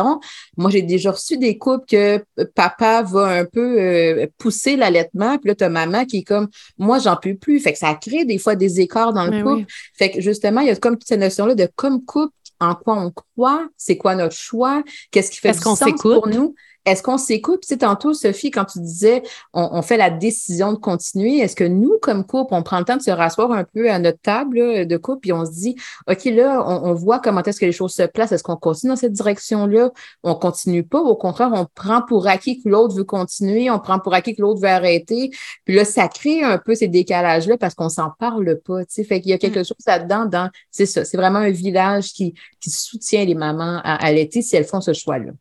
Moi, j'ai déjà reçu des couples que papa va un peu euh, pousser l'allaitement, puis là, tu as maman qui est comme moi, j'en peux plus. Fait que ça crée des fois des écarts dans le ben couple. Fait que justement, il y a comme cette notion-là de comme couple, en quoi on croit, c'est quoi notre choix, qu'est-ce qui fait du sens pour nous. Est-ce qu'on s'écoute? Tu sais, tantôt, Sophie, quand tu disais on, fait la décision de continuer, est-ce que nous, comme couple, on prend le temps de se rasseoir un peu à notre table de couple et on se dit OK, là, on, voit comment est-ce que les choses se placent. Est-ce qu'on continue dans cette direction-là? On continue pas. Au contraire, on prend pour acquis que l'autre veut continuer, on prend pour acquis que l'autre veut arrêter. Puis là, ça crée un peu ces décalages-là parce qu'on s'en parle pas. Tu sais, fait qu'il y a quelque mm. chose là-dedans dans, c'est ça, c'est vraiment un village qui, qui soutient les mamans à allaiter si elles font ce choix-là.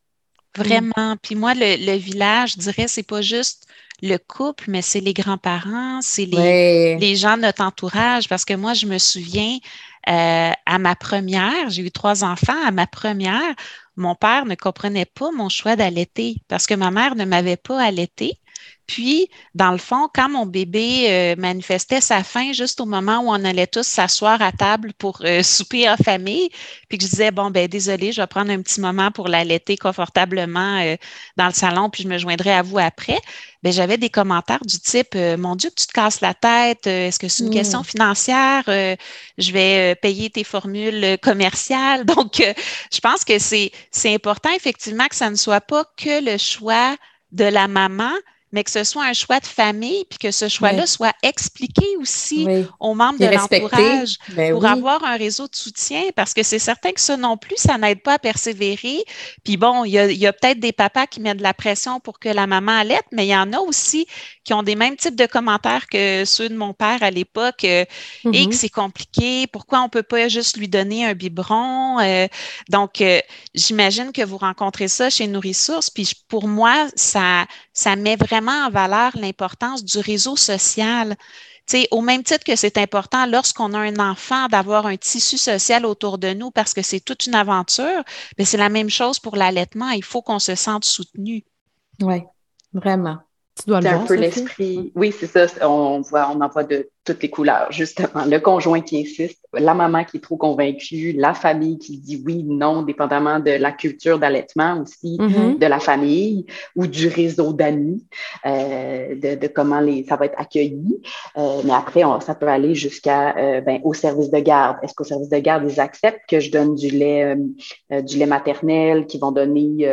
Mm. Vraiment. Puis moi, le, village, je dirais, c'est pas juste le couple, mais c'est les grands-parents, c'est les, gens de notre entourage. Parce que moi, je me souviens, euh, à ma première, j'ai eu trois enfants, à ma première, mon père ne comprenait pas mon choix d'allaiter parce que ma mère ne m'avait pas allaité. Puis, dans le fond, quand mon bébé euh, manifestait sa faim juste au moment où on allait tous s'asseoir à table pour euh, souper en famille, puis que je disais, bon, ben désolé, je vais prendre un petit moment pour l'allaiter confortablement euh, dans le salon, puis je me joindrai à vous après, ben j'avais des commentaires du type, mon Dieu, tu te casses la tête, est-ce que c'est une question mmh. financière? je vais payer tes formules commerciales. Donc, je pense que c'est important, effectivement, que ça ne soit pas que le choix de la maman, mais que ce soit un choix de famille, puis que ce choix-là soit expliqué aussi aux membres de l'entourage ben pour avoir un réseau de soutien, parce que c'est certain que ça non plus, ça n'aide pas à persévérer. Puis bon, il y a, peut-être des papas qui mettent de la pression pour que la maman allaite, mais il y en a aussi qui ont des mêmes types de commentaires que ceux de mon père à l'époque, euh, et que mm-hmm. c'est compliqué, pourquoi on ne peut pas juste lui donner un biberon? Euh, donc, euh, j'imagine que vous rencontrez ça chez Nourrissource, puis pour moi, ça, ça met vraiment en valeur l'importance du réseau social. au même titre que c'est important lorsqu'on a un enfant d'avoir un tissu social autour de nous parce que c'est toute une aventure, mais c'est la même chose pour l'allaitement. Il faut qu'on se sente soutenu. Oui, vraiment. Tu dois le voir, un peu l'esprit. Oui, c'est ça. On voit, on en voit de toutes les couleurs, justement. Le conjoint qui insiste, la maman qui est trop convaincue, la famille qui dit oui, non, dépendamment de la culture d'allaitement aussi, mm-hmm. de la famille ou du réseau d'amis, euh, de, comment les, ça va être accueilli. Euh, mais après, ça peut aller jusqu'à euh, ben, au service de garde. Est-ce qu'au service de garde, ils acceptent que je donne du lait, du lait maternel qu'ils vont donner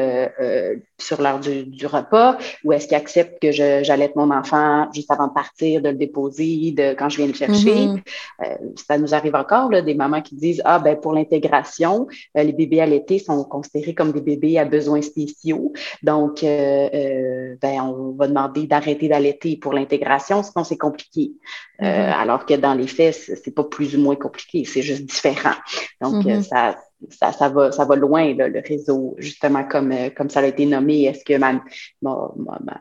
sur l'heure du, du, repas? Ou est-ce qu'ils acceptent que j'allaite mon enfant juste avant de partir, de le déposer, de, quand je viens le chercher? Mm-hmm. ça nous arrive encore des mamans qui disent Ah, ben pour l'intégration, euh, les bébés allaités sont considérés comme des bébés à besoins spéciaux. Donc, euh, euh, ben, on va demander d'arrêter d'allaiter pour l'intégration, sinon c'est compliqué. Mm-hmm. alors que dans les faits, c'est pas plus ou moins compliqué, c'est juste différent. Donc, mm-hmm. ça, ça, ça, va, ça va loin, le réseau, justement, comme, comme ça a été nommé. Est-ce que ma,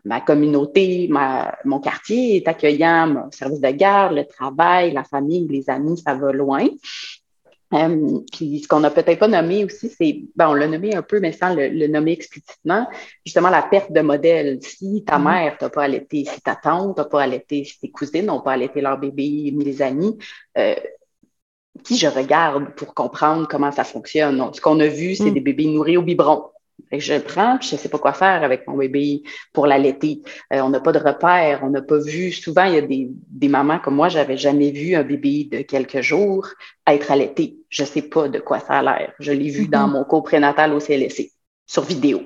ma, communauté, ma, mon quartier est accueillant, mon service de garde, le travail, la famille, les amis, ça va loin? Euh, puis ce qu'on n'a peut-être pas nommé aussi, c'est, ben, on l'a nommé un peu, mais sans le, nommer explicitement, justement la perte de modèle. Si ta mm-hmm. mère t'a pas allaité, si ta tante t'a pas allaité, si tes cousines n'ont pas allaité leur bébé, ni les amis, euh, qui je regarde pour comprendre comment ça fonctionne. ce qu'on a vu, c'est mm. des bébés nourris au biberon. je le prends, puis je ne sais pas quoi faire avec mon bébé pour l'allaiter. Euh, on n'a pas de repère, on n'a pas vu. Souvent, il y a des, des mamans comme moi, j'avais jamais vu un bébé de quelques jours être allaité. Je ne sais pas de quoi ça a l'air. Je l'ai vu dans mm-hmm. mon cours prénatal au CLSC sur vidéo.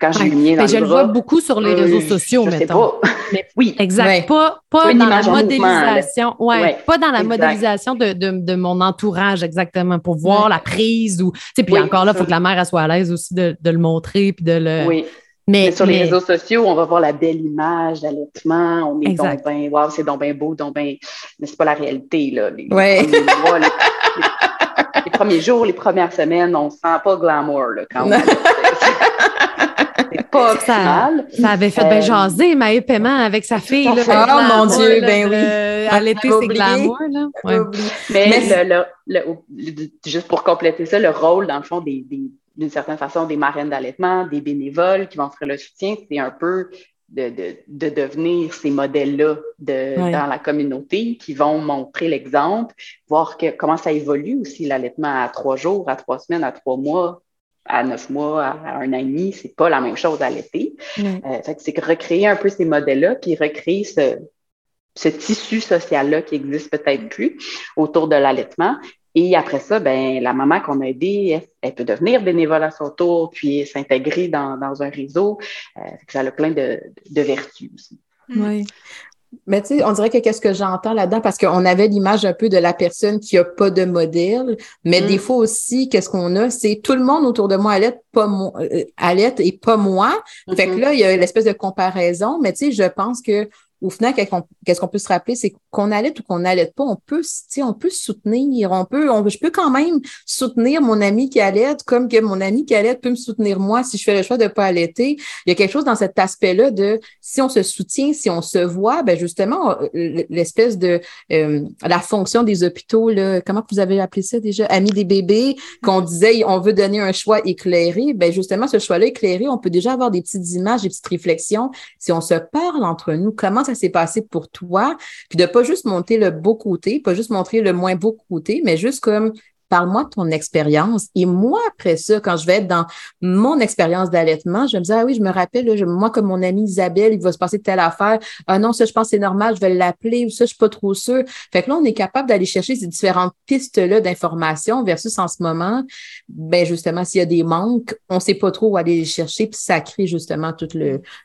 Quand j'ai mis dans je le vois beaucoup sur les réseaux sociaux, je Pas. oui, exact. Pas, pas dans la modélisation. ouais, Pas dans la modélisation de, de, de, mon entourage, exactement, pour voir la prise. Ou, puis encore là, il faut que la mère soit à l'aise aussi de, de, le montrer puis de le. Oui. Mais, sur les réseaux sociaux, on va voir la belle image d'allaitement. On est donc bien, wow, c'est donc bien beau, donc bien. Mais c'est pas la réalité, là. Les, les premiers jours, les premières semaines, on ne sent pas glamour là, quand même. C'est pas optimal. Ça, avait fait bien euh, jaser ma paiement avec sa fille. Là, oh mon Dieu, ben oui. à l'été, c'est glamour. Là. Mais, le, juste pour compléter ça, le rôle, dans le fond, des, d'une certaine façon, des marraines d'allaitement, des bénévoles qui vont faire le soutien, c'est un peu de, devenir ces modèles-là dans la communauté qui vont montrer l'exemple, voir que, comment ça évolue aussi l'allaitement à trois jours, à trois semaines, à trois mois, à neuf mois, à un an et demi, c'est pas la même chose à l'été. Euh, c'est recréer un peu ces modèles-là, puis recréer ce, ce tissu social-là qui existe peut-être plus autour de l'allaitement, et après ça, ben, la maman qu'on a aidée, elle, peut devenir bénévole à son tour, puis s'intégrer dans, un réseau. Euh, ça a plein de, vertus aussi. Mm. Oui. Mais tu sais, on dirait que qu'est-ce que j'entends là-dedans, parce qu'on avait l'image un peu de la personne qui n'a pas de modèle, mais mm. des fois aussi, qu'est-ce qu'on a, c'est tout le monde autour de moi allait pas moi, euh, et pas moi. Fait que mm-hmm. là, il y a l'espèce de comparaison, mais tu sais, je pense que au final, qu'est-ce qu'on peut se rappeler, c'est qu'on allait ou qu'on n'allait pas, on peut, on peut soutenir, on peut, on, je peux quand même soutenir mon ami qui allait comme que mon ami qui allait peut me soutenir moi si je fais le choix de ne pas allaiter. Il y a quelque chose dans cet aspect-là de si on se soutient, si on se voit, ben justement, euh, l'espèce de euh, la fonction des hôpitaux, là, comment vous avez appelé ça déjà, amis des bébés, qu'on disait on veut donner un choix éclairé, ben justement, ce choix-là éclairé, on peut déjà avoir des petites images, des petites réflexions. Si on se parle entre nous, comment ça s'est passé pour toi, puis de pas juste monter le beau côté, pas juste montrer le moins beau côté, mais juste comme parle-moi de ton expérience. Et moi, après ça, quand je vais être dans mon expérience d'allaitement, je vais me dire, ah oui, je me rappelle, moi, comme mon amie Isabelle, il va se passer telle affaire. Ah non, ça, je pense c'est normal, je vais l'appeler ou ça, je suis pas trop sûre. Fait que là, on est capable d'aller chercher ces différentes pistes-là d'information versus en ce moment, ben justement, s'il y a des manques, on sait pas trop où aller les chercher, puis ça crée justement toute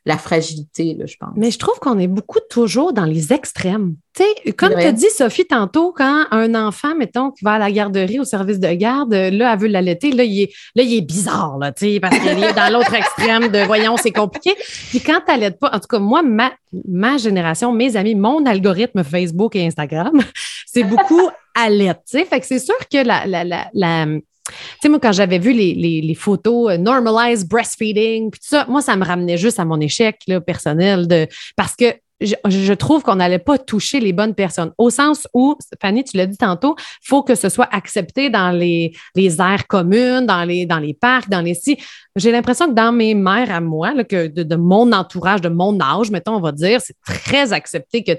la fragilité, là, je pense. Mais je trouve qu'on est beaucoup toujours dans les extrêmes. Tu sais, comme tu as dit, Sophie, tantôt, quand un enfant, mettons, qui va à la garderie, au service de garde, là, elle veut l'allaiter, là, il est, là, il est bizarre, là, tu sais, parce qu'il est dans l'autre extrême de, voyons, c'est compliqué. Puis quand tu n'allaites pas, en tout cas, moi, ma, ma génération, mes amis, mon algorithme Facebook et Instagram, c'est beaucoup allaite, tu sais. Fait que c'est sûr que la, la, la, la tu sais, moi, quand j'avais vu les, les, les photos euh, normalize breastfeeding, puis tout ça, moi, ça me ramenait juste à mon échec là, personnel de parce que je, trouve qu'on n'allait pas toucher les bonnes personnes. Au sens où, Fanny, tu l'as dit tantôt, il faut que ce soit accepté dans les, les aires communes, dans les, dans les parcs, dans les si. J'ai l'impression que dans mes mères à moi, que de, mon entourage, de mon âge, mettons, on va dire, c'est très accepté que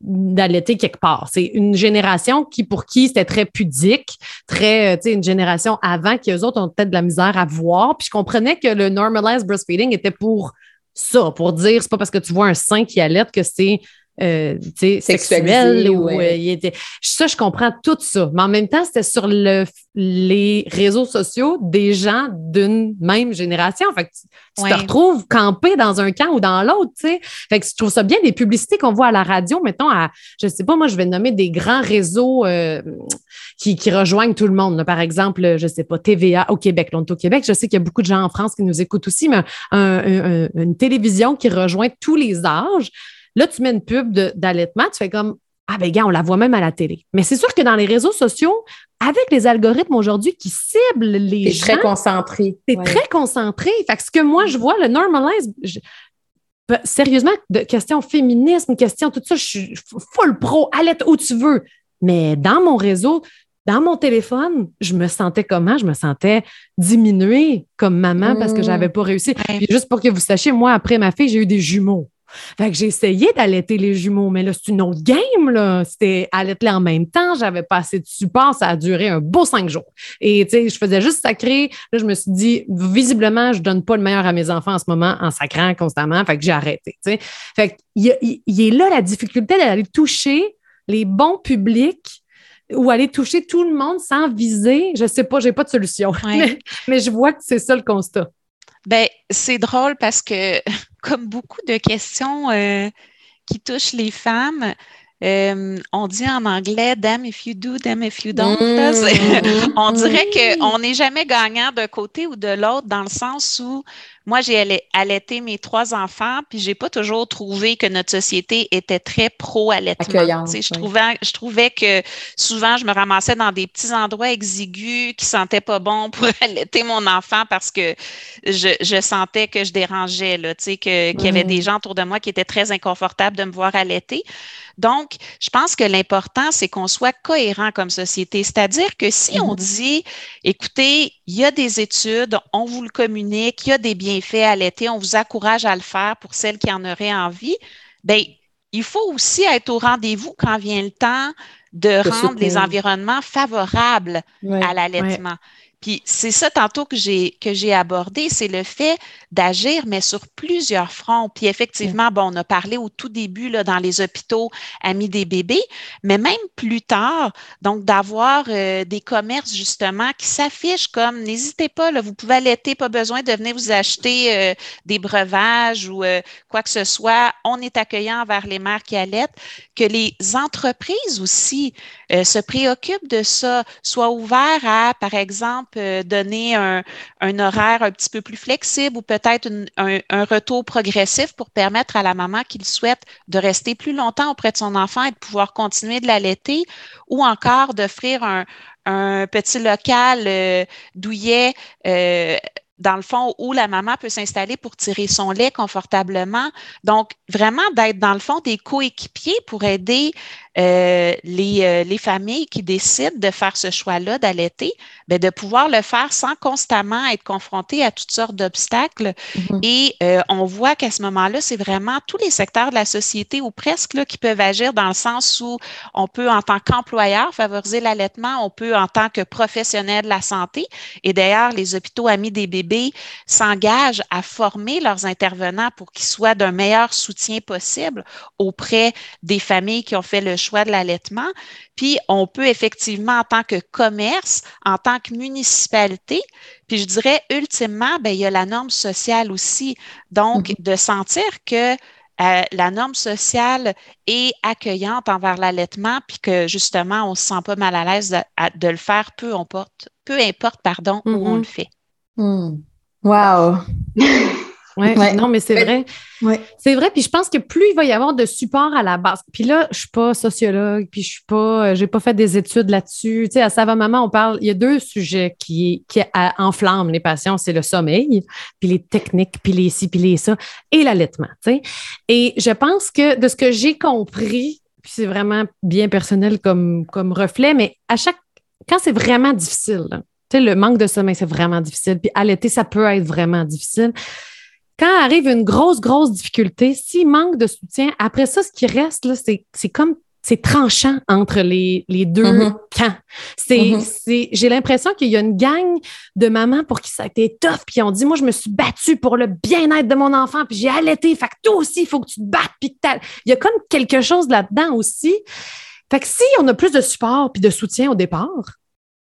d'allaiter quelque part. C'est une génération qui, pour qui c'était très pudique, très, sais, une génération avant qui eux autres ont peut-être de la misère à voir. Puis je comprenais que le normalized breastfeeding était pour ça, pour dire, c'est pas parce que tu vois un sein qui allait que c'est euh, sexuel. Ou, euh, il était... Ça, je comprends tout ça. Mais en même temps, c'était sur le, les réseaux sociaux des gens d'une même génération. Fait que tu, te retrouves campé dans un camp ou dans l'autre. Fait que je trouve ça bien des publicités qu'on voit à la radio, mettons, à, je sais pas, moi, je vais nommer des grands réseaux euh, qui, qui, rejoignent tout le monde. Par exemple, je sais pas, TVA au Québec. Là, au Québec. Je sais qu'il y a beaucoup de gens en France qui nous écoutent aussi, mais une télévision qui rejoint tous les âges. Là, tu mets une pub d'allaitement, tu fais comme Ah, ben, gars, on la voit même à la télé. Mais c'est sûr que dans les réseaux sociaux, avec les algorithmes aujourd'hui qui ciblent les gens. C'est très concentré. C'est très concentré. Fait que ce que moi, je vois, le normalize, sérieusement, de question féminisme, question tout ça, je suis full pro, allaite où tu veux. Mais dans mon réseau, dans mon téléphone, je me sentais comment? Je me sentais diminuée comme maman parce que je n'avais pas réussi. juste pour que vous sachiez, moi, après ma fille, j'ai eu des jumeaux. Fait que j'ai essayé d'allaiter les jumeaux, mais là, c'est une autre game, là. C'était allaiter en même temps, j'avais pas assez de support, ça a duré un beau cinq jours. Et, tu sais, je faisais juste sacrer. Là, je me suis dit, visiblement, je donne pas le meilleur à mes enfants en ce moment en sacrant constamment. Fait que j'ai arrêté, tu sais. Fait il, y est là la difficulté d'aller toucher les bons publics ou aller toucher tout le monde sans viser. Je sais pas, j'ai pas de solution. mais je vois que c'est ça le constat. Ben, c'est drôle parce que, comme beaucoup de questions euh, qui touchent les femmes, euh, on dit en anglais damn if you do, damn if you don't. Mmh. on dirait qu'on n'est jamais gagnant d'un côté ou de l'autre dans le sens où moi, j'ai allaité mes trois enfants, puis j'ai pas toujours trouvé que notre société était très pro-allaitement. Je, trouvais, je trouvais que souvent, je me ramassais dans des petits endroits exigus qui sentaient pas bon pour allaiter mon enfant parce que je, sentais que je dérangeais, là, qu'il y avait des gens autour de moi qui étaient très inconfortables de me voir allaiter. Donc, je pense que l'important, c'est qu'on soit cohérent comme société. C'est-à-dire que si on mm-hmm. dit, écoutez, il y a des études, on vous le communique, il y a des bienfaits à l'été, on vous encourage à le faire pour celles qui en auraient envie, bien, il faut aussi être au rendez-vous quand vient le temps de, rendre les environnements favorables à l'allaitement. Puis c'est ça tantôt que j'ai que j'ai abordé, c'est le fait d'agir, mais sur plusieurs fronts. Puis effectivement, bon, on a parlé au tout début là, dans les hôpitaux amis des bébés, mais même plus tard, donc d'avoir euh, des commerces justement qui s'affichent comme n'hésitez pas, là, vous pouvez allaiter, pas besoin de venir vous acheter euh, des breuvages ou euh, quoi que ce soit. On est accueillant envers les mères qui allaitent, que les entreprises aussi se préoccupent de ça, soient ouverts à, par exemple, euh, donner un, horaire un petit peu plus flexible ou peut-être un, retour progressif pour permettre à la maman qui le souhaite de rester plus longtemps auprès de son enfant et de pouvoir continuer de l'allaiter ou encore d'offrir un, petit local euh, douillet euh, dans le fond, où la maman peut s'installer pour tirer son lait confortablement. Donc, vraiment d'être dans le fond des coéquipiers pour aider euh, les, euh, les, familles qui décident de faire ce choix-là d'allaiter, ben, de pouvoir le faire sans constamment être confronté à toutes sortes d'obstacles. Mm-hmm. Et euh, on voit qu'à ce moment-là, c'est vraiment tous les secteurs de la société ou presque là, qui peuvent agir dans le sens où on peut, en tant qu'employeur, favoriser l'allaitement, on peut, en tant que professionnel de la santé. Et d'ailleurs, les hôpitaux amis des bébés s'engagent à former leurs intervenants pour qu'ils soient d'un meilleur soutien possible auprès des familles qui ont fait le choix de l'allaitement. Puis on peut effectivement, en tant que commerce, en tant que municipalité, puis je dirais ultimement, bien, il y a la norme sociale aussi. Donc, mm-hmm. de sentir que euh, la norme sociale est accueillante envers l'allaitement, puis que justement, on ne se sent pas mal à l'aise de, le faire, peu importe, peu importe pardon, où on mm-hmm. le fait. Mm. Wow! Ouais, non, mais c'est vrai. Ouais. C'est vrai, puis je pense que plus il va y avoir de support à la base. Puis là, je suis pas sociologue, puis je suis pas, j'ai pas fait des études là-dessus. Tu sais, à Sava Maman, on parle, il y a deux sujets qui, qui enflamment les patients, c'est le sommeil, puis les techniques, puis les ci, puis les ça, et l'allaitement. Tu sais. Et je pense que de ce que j'ai compris, puis c'est vraiment bien personnel comme, comme reflet, mais à chaque quand c'est vraiment difficile, tu sais, le manque de sommeil, c'est vraiment difficile. Puis allaiter, ça peut être vraiment difficile quand arrive une grosse, grosse difficulté, s'il manque de soutien, après ça, ce qui reste, c'est comme c'est tranchant entre les, deux mm-hmm. camps. Mm-hmm. C'est, j'ai l'impression qu'il y a une gang de mamans pour qui ça a été tough, puis on dit Moi, je me suis battue pour le bien-être de mon enfant, puis j'ai allaité. Fait que toi aussi, il faut que tu te battes. Puis il y a comme quelque chose là-dedans aussi. Fait que si on a plus de support puis de soutien au départ,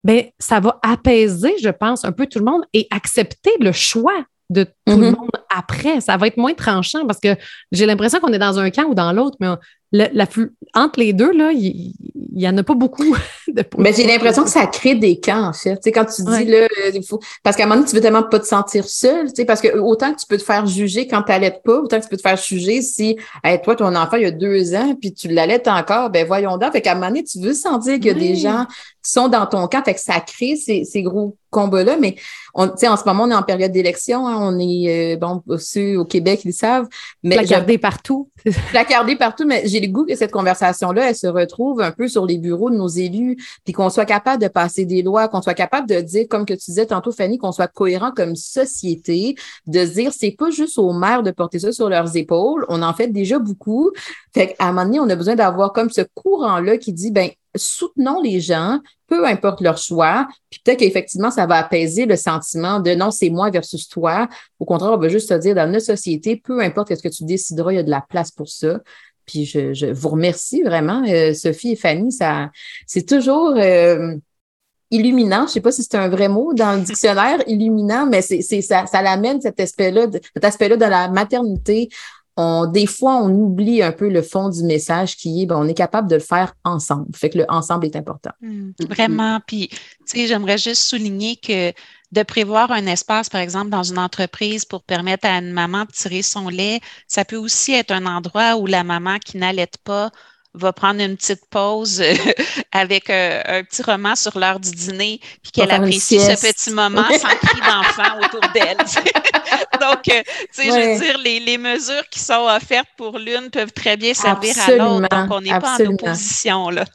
ben ça va apaiser, je pense, un peu tout le monde et accepter le choix de tout le mm-hmm. monde après. Ça va être moins tranchant parce que j'ai l'impression qu'on est dans un camp ou dans l'autre, mais la, entre les deux, là, il n'y en a pas beaucoup. De mais j'ai l'impression que ça crée des camps, en fait. Tu sais, quand tu dis, là, il faut... Parce qu'à un moment donné, tu veux tellement pas te sentir seul, tu sais, parce que autant que tu peux te faire juger quand tu n'allaites pas, autant que tu peux te faire juger si, toi, ton enfant, il y a deux ans, puis tu l'allaites encore, ben voyons donc. Fait qu'à un moment donné, tu veux sentir qu'il y a des gens qui sont dans ton camp, fait que ça crée ces, ces gros combats-là. Mais on, en ce moment, on est en période d'élection, hein, on est, euh, bon, ceux au Québec, ils savent. Mais Placardé partout. Placardé partout, mais j'ai le goût que cette conversation-là, elle se retrouve un peu sur les bureaux de nos élus, puis qu'on soit capable de passer des lois, qu'on soit capable de dire, comme que tu disais tantôt, Fanny, qu'on soit cohérent comme société, de dire, c'est pas juste aux maires de porter ça sur leurs épaules, on en fait déjà beaucoup. Fait qu'à un moment donné, on a besoin d'avoir comme ce courant-là qui dit, ben soutenons les gens, peu importe leur choix, puis peut-être qu'effectivement, ça va apaiser le sentiment de non, c'est moi versus toi. Au contraire, on va juste te dire, dans notre société, peu importe ce que tu décideras, il y a de la place pour ça. Puis je, vous remercie vraiment, euh, Sophie et Fanny. Ça, c'est toujours euh, illuminant. Je ne sais pas si c'est un vrai mot dans le dictionnaire, illuminant, mais c'est, ça, ça l'amène cet aspect-là, cet aspect-là de la maternité on, des fois, on oublie un peu le fond du message qui est, ben, on est capable de le faire ensemble. Fait que le ensemble est important. Mmh, vraiment. Puis, tu sais, j'aimerais juste souligner que de prévoir un espace, par exemple, dans une entreprise pour permettre à une maman de tirer son lait, ça peut aussi être un endroit où la maman qui n'allait pas va prendre une petite pause euh, avec euh, un petit roman sur l'heure du dîner, puis qu'elle apprécie ce petit moment sans cri d'enfant autour d'elle. Donc, euh, tu sais, je veux dire, les, mesures qui sont offertes pour l'une peuvent très bien servir à l'autre. Donc, on n'est pas en opposition, là.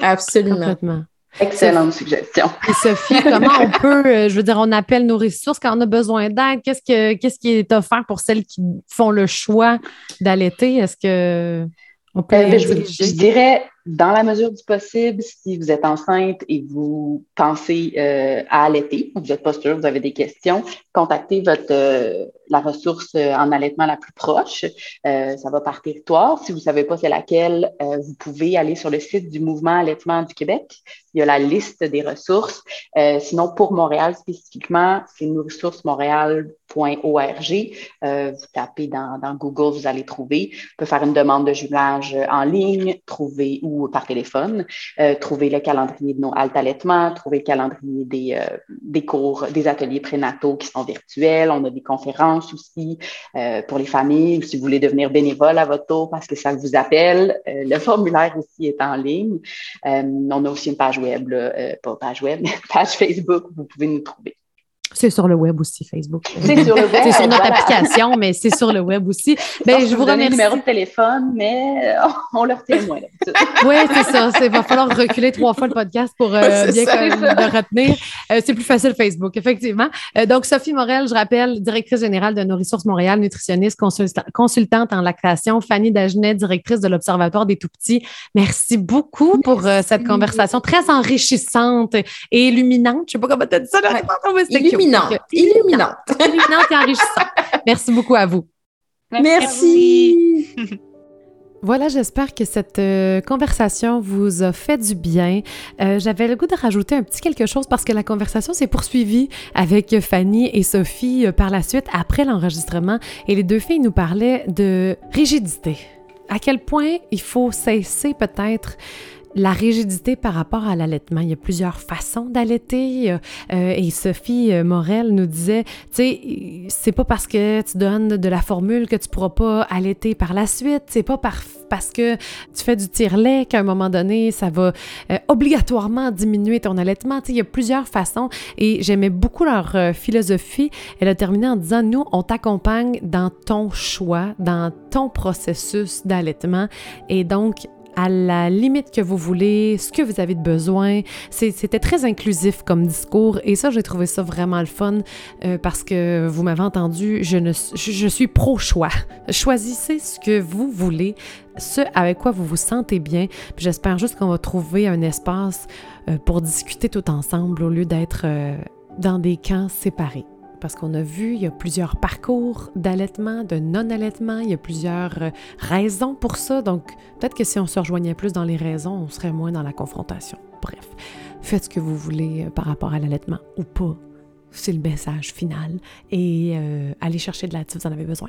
Absolument. Excellente suggestion. Et Sophie, comment on peut, je veux dire, on appelle nos ressources quand on a besoin d'aide? Qu'est-ce, que, qu'est-ce qui est offert pour celles qui font le choix d'allaiter? Est-ce que on peut euh, je, dirais, dans la mesure du possible, si vous êtes enceinte et vous pensez euh, à allaiter, vous n'êtes pas sûr, vous avez des questions, contactez votre, euh, la ressource en allaitement la plus proche. ça va par territoire. Si vous ne savez pas c'est laquelle, vous pouvez aller sur le site du Mouvement Allaitement du Québec. Il y a la liste des ressources. sinon, pour Montréal spécifiquement, c'est nourrissourcemontréal.org. vous tapez dans, Google, vous allez trouver. Vous pouvez faire une demande de jumelage en ligne, trouver ou par téléphone, euh, trouver le calendrier de nos haltes allaitements, trouver le calendrier des, euh, des cours, des ateliers prénataux qui sont virtuels. On a des conférences aussi euh, pour les familles si vous voulez devenir bénévole à votre tour parce que ça vous appelle. le formulaire aussi est en ligne. on a aussi une page web, pas page web, mais page Facebook vous pouvez nous trouver. C'est sur le web aussi, Facebook. C'est sur le web. c'est sur notre application, mais c'est sur le web aussi. Ben, je vous, remercie. le numéro de téléphone, mais euh, on leur témoin. oui, c'est ça. Il va falloir reculer trois fois le podcast pour euh, bien le retenir. Euh, c'est plus facile Facebook, effectivement. donc, Sophie Morel, je rappelle, directrice générale de Nos Ressources Montréal, nutritionniste, consultante en lactation. Fanny Dagenet, directrice de l'Observatoire des Tout-Petits. Merci beaucoup pour cette conversation très enrichissante et illuminante. Je ne sais pas comment tu as dit ça. Là, illuminante. Illuminante. Illuminante et enrichissante. Merci beaucoup à vous. Merci. Voilà, j'espère que cette euh, conversation vous a fait du bien. Euh, j'avais le goût de rajouter un petit quelque chose parce que la conversation s'est poursuivie avec Fanny et Sophie euh, par la suite après l'enregistrement et les deux filles nous parlaient de rigidité. À quel point il faut cesser peut-être la rigidité par rapport à l'allaitement. Il y a plusieurs façons d'allaiter. Euh, et Sophie euh, Morel nous disait, tu sais, c'est pas parce que tu donnes de la formule que tu pourras pas allaiter par la suite. C'est pas parce que tu fais du tire-lait qu'à un moment donné, ça va euh, obligatoirement diminuer ton allaitement. Tu sais, il y a plusieurs façons. Et j'aimais beaucoup leur philosophie. Elle a terminé en disant, nous, on t'accompagne dans ton choix, dans ton processus d'allaitement. Et donc, à la limite que vous voulez, ce que vous avez de besoin. C'était très inclusif comme discours et ça, j'ai trouvé ça vraiment le fun euh, parce que vous m'avez entendu, je, suis pro-choix. Choisissez ce que vous voulez, ce avec quoi vous vous sentez bien. J'espère juste qu'on va trouver un espace euh, pour discuter tout ensemble au lieu d'être euh, dans des camps séparés parce qu'on a vu, il y a plusieurs parcours d'allaitement, de non-allaitement, il y a plusieurs euh, raisons pour ça. Donc, peut-être que si on se rejoignait plus dans les raisons, on serait moins dans la confrontation. Bref, faites ce que vous voulez euh, par rapport à l'allaitement ou pas. C'est le message final. Et euh, allez chercher de l'aide si vous en avez besoin.